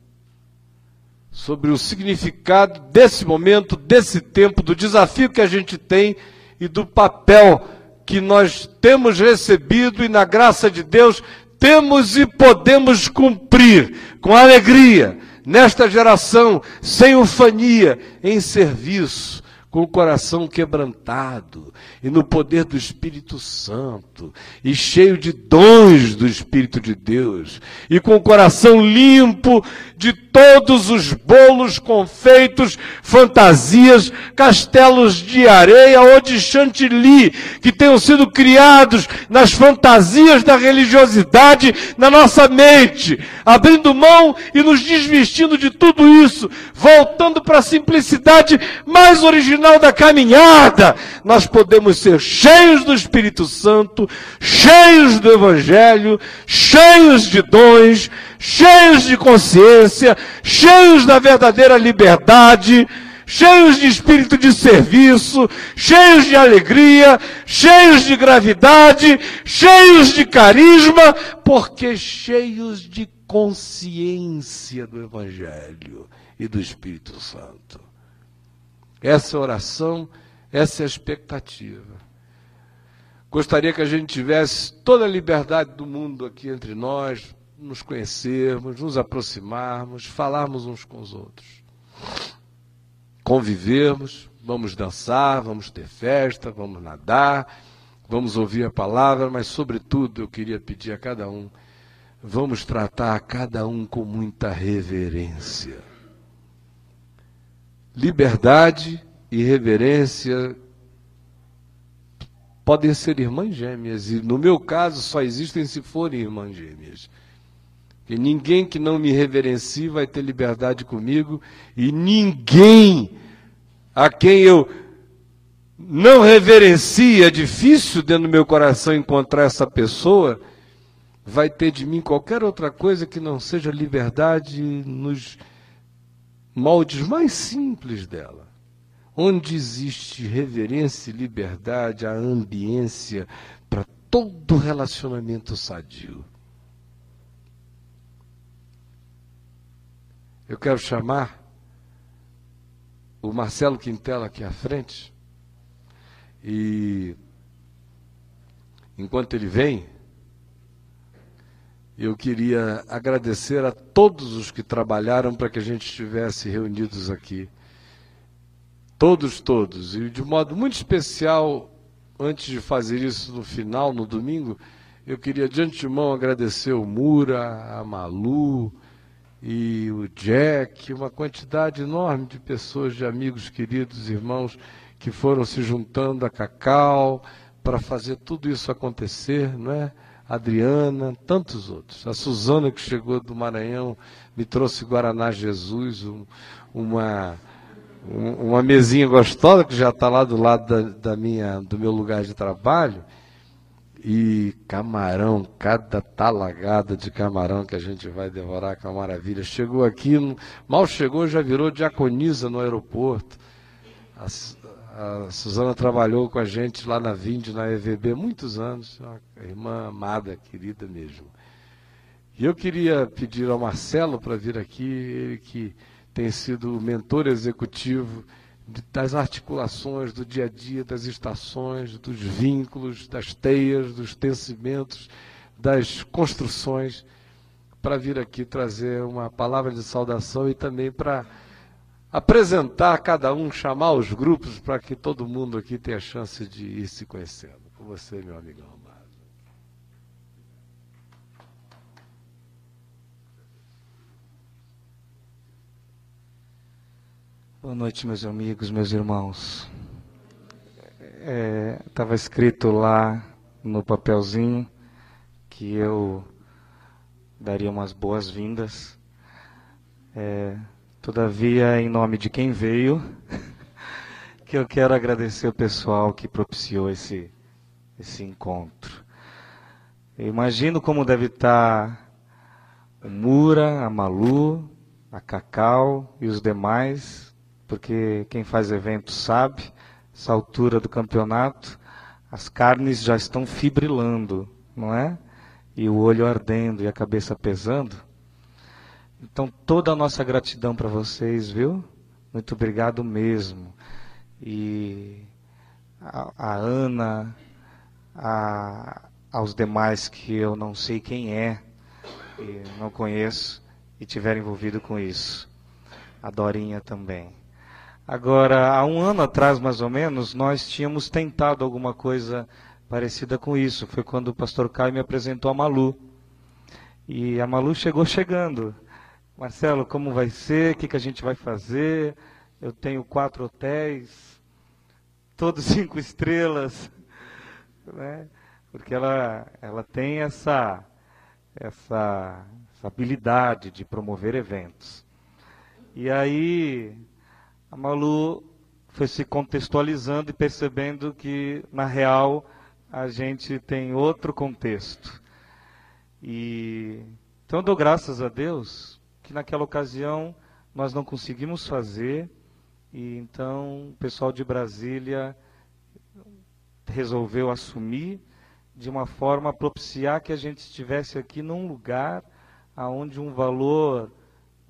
sobre o significado desse momento, desse tempo, do desafio que a gente tem e do papel que nós temos recebido e, na graça de Deus, temos e podemos cumprir com alegria nesta geração, sem ufania, em serviço, com o coração quebrantado e no poder do Espírito Santo e cheio de dons do Espírito de Deus e com o coração limpo de todos os bolos, confeitos, fantasias, castelos de areia ou de chantilly que tenham sido criados nas fantasias da religiosidade na nossa mente, abrindo mão e nos desvestindo de tudo isso, voltando para a simplicidade mais original da caminhada, nós podemos ser cheios do Espírito Santo, cheios do Evangelho, cheios de dons, cheios de consciência, cheios da verdadeira liberdade, cheios de espírito de serviço, cheios de alegria, cheios de gravidade, cheios de carisma, porque cheios de consciência do Evangelho e do Espírito Santo. Essa é oração, essa é a expectativa. Gostaria que a gente tivesse toda a liberdade do mundo aqui entre nós, nos conhecermos, nos aproximarmos, falarmos uns com os outros. Convivermos, vamos dançar, vamos ter festa, vamos nadar, vamos ouvir a palavra, mas, sobretudo, eu queria pedir a cada um, vamos tratar a cada um com muita reverência. Liberdade e reverência podem ser irmãs gêmeas, e no meu caso só existem se forem irmãs gêmeas. E ninguém que não me reverencie vai ter liberdade comigo, e ninguém a quem eu não reverencie, é difícil dentro do meu coração encontrar essa pessoa, vai ter de mim qualquer outra coisa que não seja liberdade nos moldes mais simples dela. Onde existe reverência e liberdade, a ambiência para todo relacionamento sadio. Eu quero chamar o Marcelo Quintela aqui à frente. E enquanto ele vem, eu queria agradecer a todos os que trabalharam para que a gente estivesse reunidos aqui. Todos, todos. E de modo muito especial, antes de fazer isso no final, no domingo, eu queria de antemão agradecer o Mura, a Malu, e o Jack, uma quantidade enorme de pessoas, de amigos queridos, irmãos, que foram se juntando a Cacau para fazer tudo isso acontecer, não é? Adriana, tantos outros. A Suzana, que chegou do Maranhão, me trouxe Guaraná Jesus, um, uma, um, uma mesinha gostosa, que já está lá do lado da, da minha, do meu lugar de trabalho. E camarão, cada talagada de camarão que a gente vai devorar com a maravilha. Chegou aqui, mal chegou, já virou diaconisa no aeroporto. A Suzana trabalhou com a gente lá na Vind, na EVB, muitos anos. Uma irmã amada, querida mesmo. E eu queria pedir ao Marcelo para vir aqui, ele que tem sido mentor executivo das articulações do dia a dia, das estações, dos vínculos, das teias, dos tecimentos, das construções, para vir aqui trazer uma palavra de saudação e também para apresentar cada um, chamar os grupos para que todo mundo aqui tenha chance de ir se conhecendo. Com você, meu amigão. Boa noite, meus amigos, meus irmãos. Estava é, escrito lá no papelzinho que eu daria umas boas-vindas. É, Todavia, em nome de quem veio, que eu quero agradecer o pessoal que propiciou esse, esse encontro. Eu imagino como deve estar o Mura, a Malu, a Cacau e os demais, porque quem faz evento sabe, essa altura do campeonato, as carnes já estão fibrilando, não é? E o olho ardendo e a cabeça pesando. Então, toda a nossa gratidão para vocês, viu? Muito obrigado mesmo. E a, a Ana, a, aos demais que eu não sei quem é, e não conheço, e tiveram envolvido com isso. A Dorinha também. Agora, há um ano atrás, mais ou menos, nós tínhamos tentado alguma coisa parecida com isso. Foi quando o pastor Caio me apresentou a Malu. E a Malu chegou chegando. Marcelo, como vai ser? O que, que a gente vai fazer? Eu tenho quatro hotéis, todos (laughs) cinco estrelas, né? porque ela, ela tem essa, essa, essa habilidade de promover eventos. E aí a Malu foi se contextualizando e percebendo que, na real, a gente tem outro contexto. E então eu dou graças a Deus que naquela ocasião nós não conseguimos fazer, e então o pessoal de Brasília resolveu assumir de uma forma a propiciar que a gente estivesse aqui num lugar aonde um valor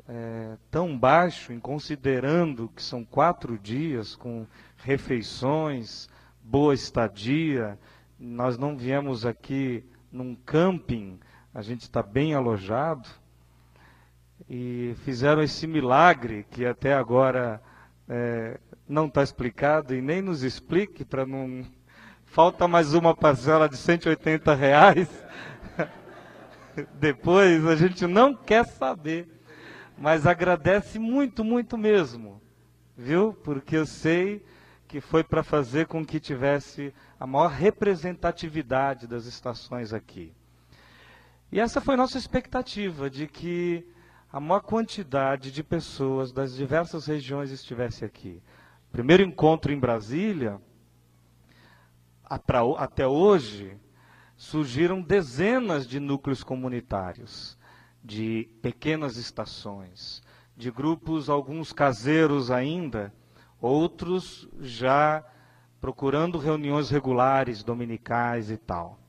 é, tão baixo, em considerando que são quatro dias com refeições, boa estadia, nós não viemos aqui num camping, a gente está bem alojado, e fizeram esse milagre que até agora é, não está explicado e nem nos explique para não. Falta mais uma parcela de 180 reais. (laughs) Depois a gente não quer saber. Mas agradece muito, muito mesmo. Viu? Porque eu sei que foi para fazer com que tivesse a maior representatividade das estações aqui. E essa foi nossa expectativa, de que a maior quantidade de pessoas das diversas regiões estivesse aqui. Primeiro encontro em Brasília, até hoje, surgiram dezenas de núcleos comunitários, de pequenas estações, de grupos, alguns caseiros ainda, outros já procurando reuniões regulares, dominicais e tal.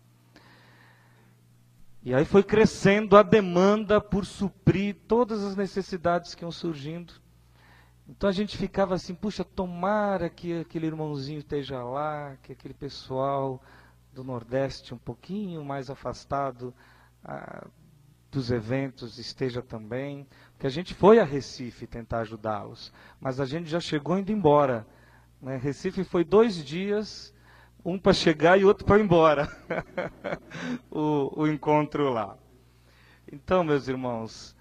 E aí foi crescendo a demanda por suprir todas as necessidades que iam surgindo. Então a gente ficava assim, puxa, tomara que aquele irmãozinho esteja lá, que aquele pessoal do Nordeste um pouquinho mais afastado ah, dos eventos esteja também. Porque a gente foi a Recife tentar ajudá-los, mas a gente já chegou indo embora. Né? Recife foi dois dias um para chegar e outro para ir embora. (laughs) o, o encontro lá. Então, meus irmãos,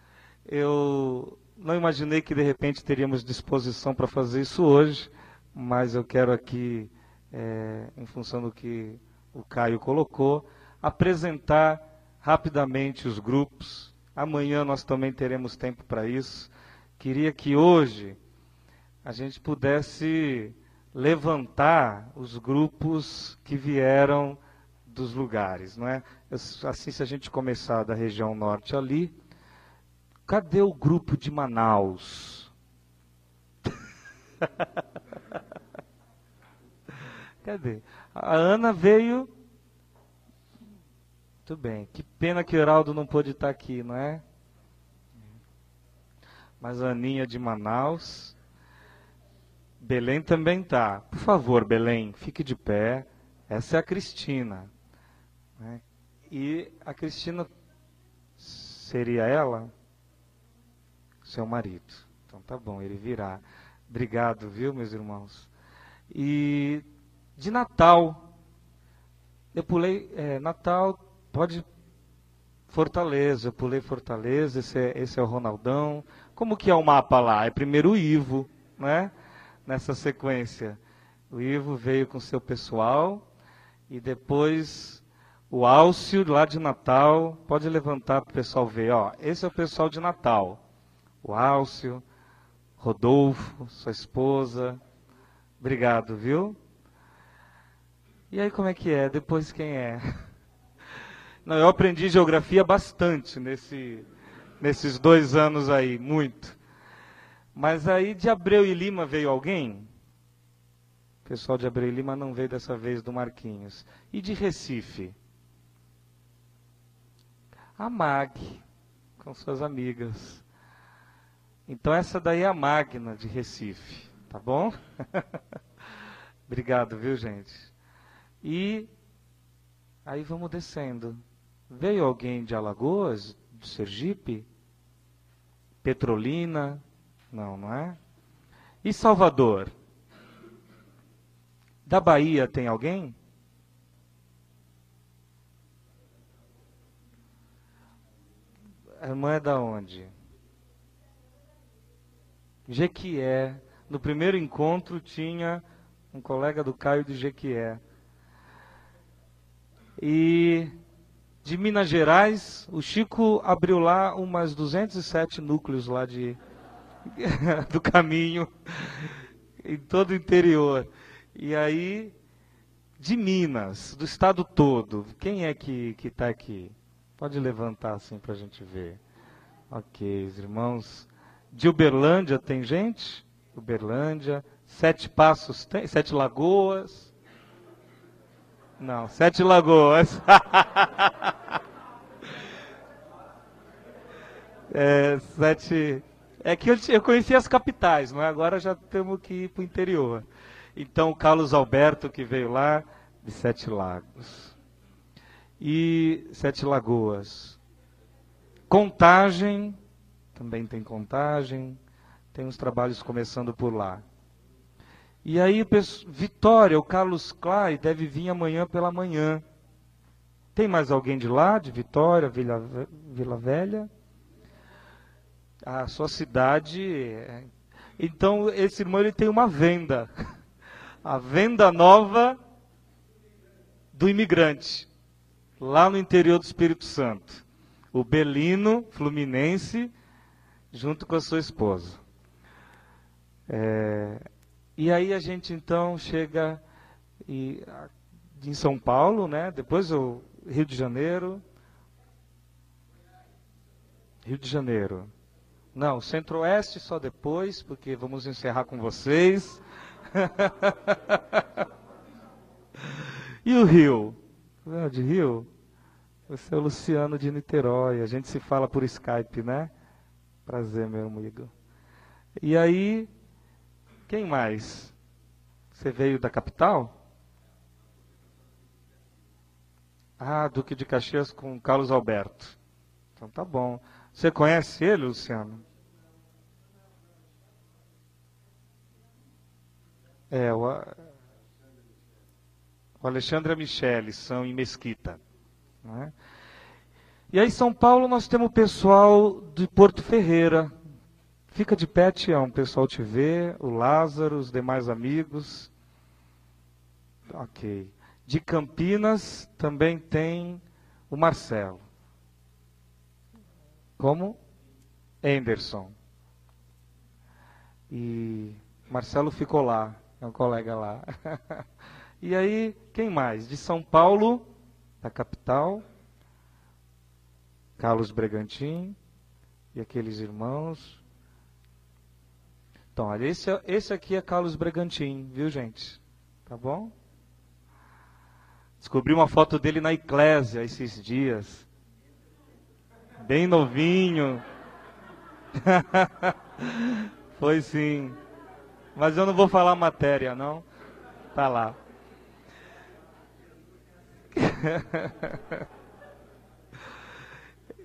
eu não imaginei que de repente teríamos disposição para fazer isso hoje, mas eu quero aqui, é, em função do que o Caio colocou, apresentar rapidamente os grupos. Amanhã nós também teremos tempo para isso. Queria que hoje a gente pudesse levantar os grupos que vieram dos lugares, não é? Assim, se a gente começar da região norte ali, cadê o grupo de Manaus? (laughs) cadê? A Ana veio. Muito bem. Que pena que o Heraldo não pôde estar aqui, não é? Mas a Aninha de Manaus. Belém também tá. Por favor, Belém, fique de pé. Essa é a Cristina. Né? E a Cristina seria ela? Seu marido. Então tá bom, ele virá. Obrigado, viu, meus irmãos? E de Natal. Eu pulei. É, Natal, pode. Fortaleza, eu pulei Fortaleza, esse é, esse é o Ronaldão. Como que é o mapa lá? É primeiro o Ivo, né? Nessa sequência. O Ivo veio com seu pessoal e depois o Álcio lá de Natal. Pode levantar para o pessoal ver. Ó, esse é o pessoal de Natal. O Álcio, Rodolfo, sua esposa. Obrigado, viu? E aí como é que é? Depois quem é? (laughs) Não, eu aprendi geografia bastante nesse, nesses dois anos aí, muito. Mas aí de Abreu e Lima veio alguém? O pessoal de Abreu e Lima não veio dessa vez do Marquinhos. E de Recife? A Mag, com suas amigas. Então essa daí é a Magna de Recife, tá bom? (laughs) Obrigado, viu, gente? E aí vamos descendo. Veio alguém de Alagoas, de Sergipe? Petrolina? Não, não é? E Salvador? Da Bahia tem alguém? A irmã é da onde? Jequié. No primeiro encontro tinha um colega do Caio de Jequié. E de Minas Gerais, o Chico abriu lá umas 207 núcleos lá de (laughs) do caminho em todo o interior. E aí de Minas, do estado todo, quem é que está aqui? Pode levantar assim para a gente ver. Ok, os irmãos de Uberlândia tem gente? Uberlândia. Sete Passos tem? Sete Lagoas? Não, Sete Lagoas. (laughs) é, sete. É que eu, eu conheci as capitais, não é? Agora já temos que ir para o interior. Então, Carlos Alberto, que veio lá, de Sete Lagos. E Sete Lagoas. Contagem, também tem contagem, tem uns trabalhos começando por lá. E aí, Vitória, o Carlos Clay deve vir amanhã pela manhã. Tem mais alguém de lá, de Vitória, Vila, Vila Velha? A sua cidade. É... Então, esse irmão ele tem uma venda. A venda nova do imigrante, lá no interior do Espírito Santo. O Belino Fluminense junto com a sua esposa. É, e aí a gente então chega e, em São Paulo, né? depois o Rio de Janeiro. Rio de Janeiro. Não, Centro-Oeste só depois, porque vamos encerrar com vocês. (laughs) e o Rio? De Rio? Você é o Luciano de Niterói. A gente se fala por Skype, né? Prazer, meu amigo. E aí, quem mais? Você veio da capital? Ah, Duque de Caxias com Carlos Alberto. Então tá bom. Você conhece ele, Luciano? É, o, o Alexandre e a Michele são em Mesquita. Não é? E aí, São Paulo, nós temos o pessoal de Porto Ferreira. Fica de pé, Tião, o pessoal te vê, o Lázaro, os demais amigos. Ok. De Campinas também tem o Marcelo. Como? Anderson. E Marcelo ficou lá, é um colega lá. (laughs) e aí, quem mais? De São Paulo, da capital, Carlos Bregantin e aqueles irmãos. Então, olha, esse, esse aqui é Carlos Bregantin, viu, gente? Tá bom? Descobri uma foto dele na Eclésia esses dias. Bem novinho. (laughs) Foi sim. Mas eu não vou falar matéria, não. Tá lá. (laughs)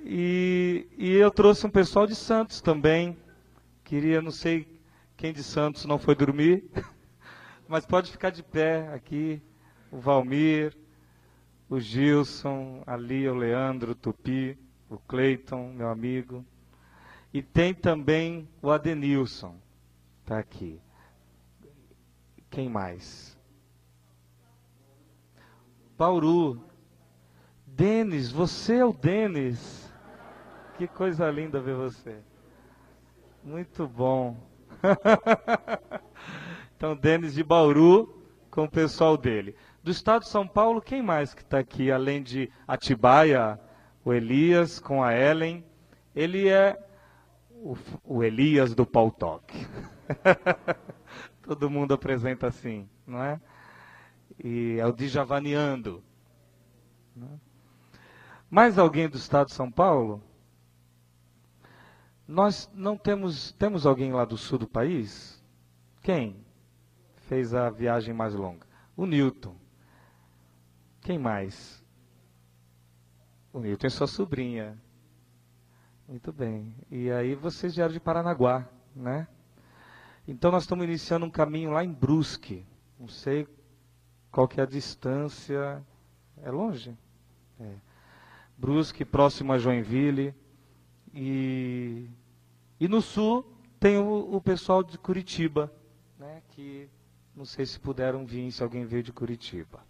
E, e eu trouxe um pessoal de Santos também. Queria, não sei quem de Santos não foi dormir, (laughs) mas pode ficar de pé aqui. O Valmir, o Gilson, ali o Leandro, o Tupi, o Cleiton, meu amigo. E tem também o Adenilson, está aqui. Quem mais? Bauru. Denis, você é o Denis. Que coisa linda ver você. Muito bom. (laughs) então, Denis de Bauru com o pessoal dele. Do estado de São Paulo, quem mais que está aqui, além de Atibaia, o Elias com a Ellen? Ele é o, o Elias do Talk. (laughs) Todo mundo apresenta assim, não é? E é o Dijavaneando. É? Mais alguém do estado de São Paulo? Nós não temos. Temos alguém lá do sul do país? Quem fez a viagem mais longa? O Newton. Quem mais? O Newton é sua sobrinha. Muito bem. E aí vocês vieram de Paranaguá, né? Então nós estamos iniciando um caminho lá em Brusque. Não sei qual que é a distância. É longe? É. Brusque, próximo a Joinville. E, e no sul tem o, o pessoal de Curitiba, né, que não sei se puderam vir, se alguém veio de Curitiba.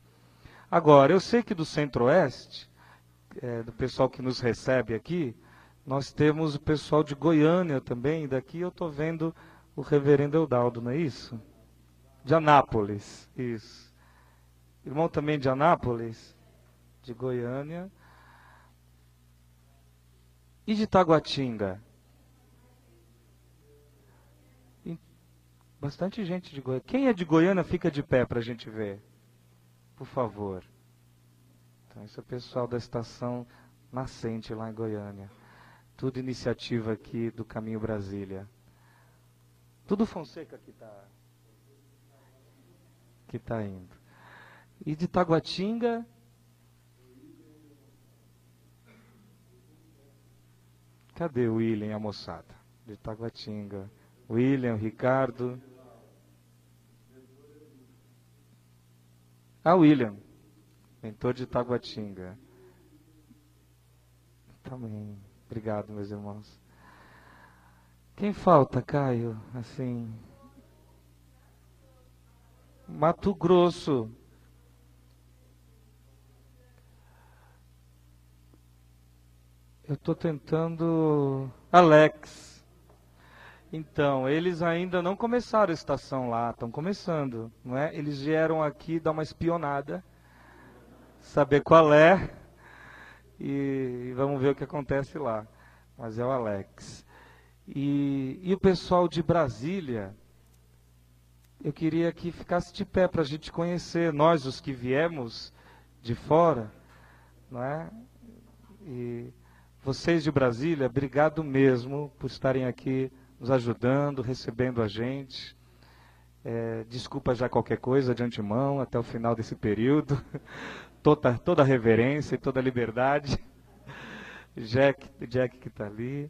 Agora, eu sei que do centro-oeste, é, do pessoal que nos recebe aqui, nós temos o pessoal de Goiânia também, daqui eu estou vendo o reverendo Eudaldo, não é isso? De Anápolis, isso. Irmão também de Anápolis, de Goiânia. E de Taguatinga? Bastante gente de Goiânia. Quem é de Goiânia fica de pé para a gente ver. Por favor. Então, esse é o pessoal da estação nascente lá em Goiânia. Tudo iniciativa aqui do Caminho Brasília. Tudo Fonseca que está que tá indo. E de Taguatinga, Cadê o William a moçada? De Taguatinga. William, Ricardo. Ah, William. Mentor de Taguatinga. Também. Obrigado, meus irmãos. Quem falta, Caio? Assim. Mato Grosso. Eu estou tentando. Alex. Então, eles ainda não começaram a estação lá, estão começando, não é? Eles vieram aqui dar uma espionada, saber qual é, e, e vamos ver o que acontece lá. Mas é o Alex. E, e o pessoal de Brasília, eu queria que ficasse de pé para a gente conhecer, nós os que viemos de fora, não é? E vocês de Brasília, obrigado mesmo por estarem aqui nos ajudando, recebendo a gente. É, desculpa já qualquer coisa de antemão até o final desse período. (laughs) toda, toda a reverência e toda a liberdade. (laughs) Jack, Jack que está ali.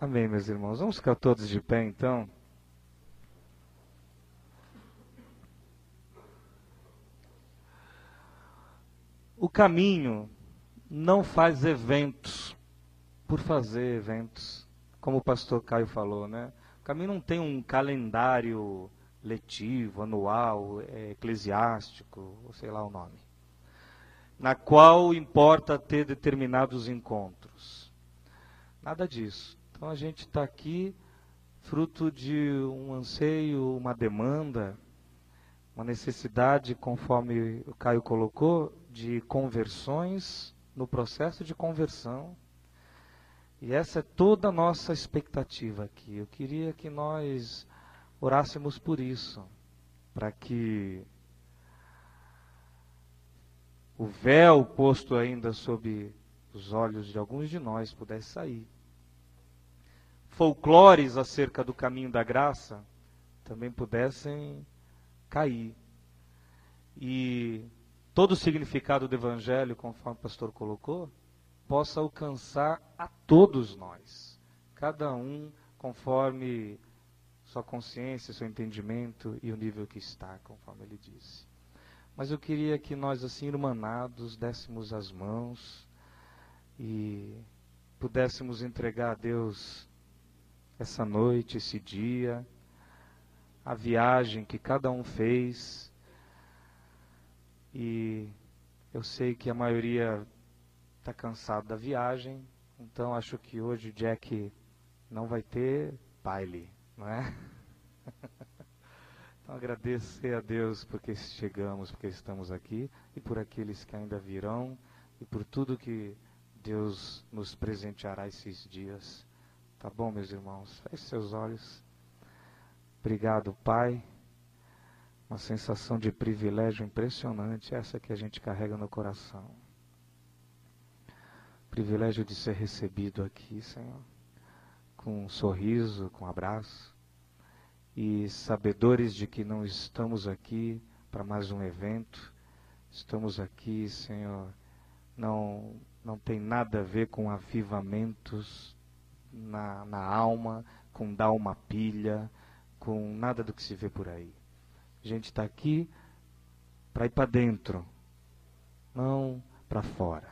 Amém, meus irmãos. Vamos ficar todos de pé então. O caminho não faz eventos por fazer eventos, como o pastor Caio falou, né? O caminho não tem um calendário letivo, anual, é, eclesiástico, sei lá o nome, na qual importa ter determinados encontros. Nada disso. Então a gente está aqui fruto de um anseio, uma demanda, uma necessidade, conforme o Caio colocou, de conversões no processo de conversão. E essa é toda a nossa expectativa aqui. Eu queria que nós orássemos por isso, para que o véu posto ainda sob os olhos de alguns de nós pudesse sair. Folclores acerca do caminho da graça também pudessem cair. E todo o significado do Evangelho, conforme o pastor colocou, possa alcançar a todos nós, cada um conforme sua consciência, seu entendimento e o nível que está, conforme ele disse. Mas eu queria que nós, assim, irmanados, dessemos as mãos e pudéssemos entregar a Deus essa noite, esse dia, a viagem que cada um fez e eu sei que a maioria está cansado da viagem, então acho que hoje o Jack não vai ter baile. não é? (laughs) Então agradecer a Deus porque chegamos, porque estamos aqui e por aqueles que ainda virão e por tudo que Deus nos presenteará esses dias. Tá bom, meus irmãos? Feche seus olhos. Obrigado, Pai. Uma sensação de privilégio impressionante, essa que a gente carrega no coração. Privilégio de ser recebido aqui, Senhor, com um sorriso, com um abraço, e sabedores de que não estamos aqui para mais um evento, estamos aqui, Senhor, não, não tem nada a ver com avivamentos na, na alma, com dar uma pilha, com nada do que se vê por aí. A gente está aqui para ir para dentro, não para fora.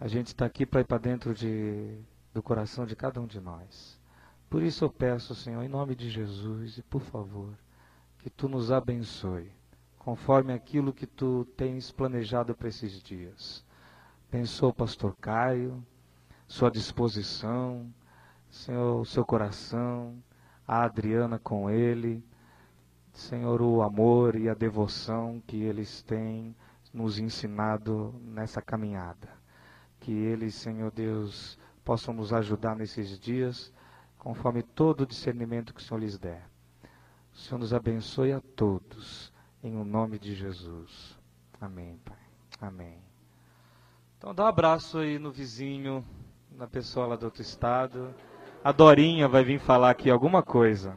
A gente está aqui para ir para dentro de, do coração de cada um de nós. Por isso eu peço, Senhor, em nome de Jesus, e por favor, que tu nos abençoe, conforme aquilo que tu tens planejado para esses dias. Abençoa o pastor Caio, sua disposição, Senhor, o seu coração, a Adriana com ele, Senhor, o amor e a devoção que eles têm nos ensinado nessa caminhada. Que eles, Senhor Deus, possam nos ajudar nesses dias, conforme todo o discernimento que o Senhor lhes der. O Senhor nos abençoe a todos, em o nome de Jesus. Amém, Pai. Amém. Então dá um abraço aí no vizinho, na pessoa lá do outro estado. A Dorinha vai vir falar aqui alguma coisa.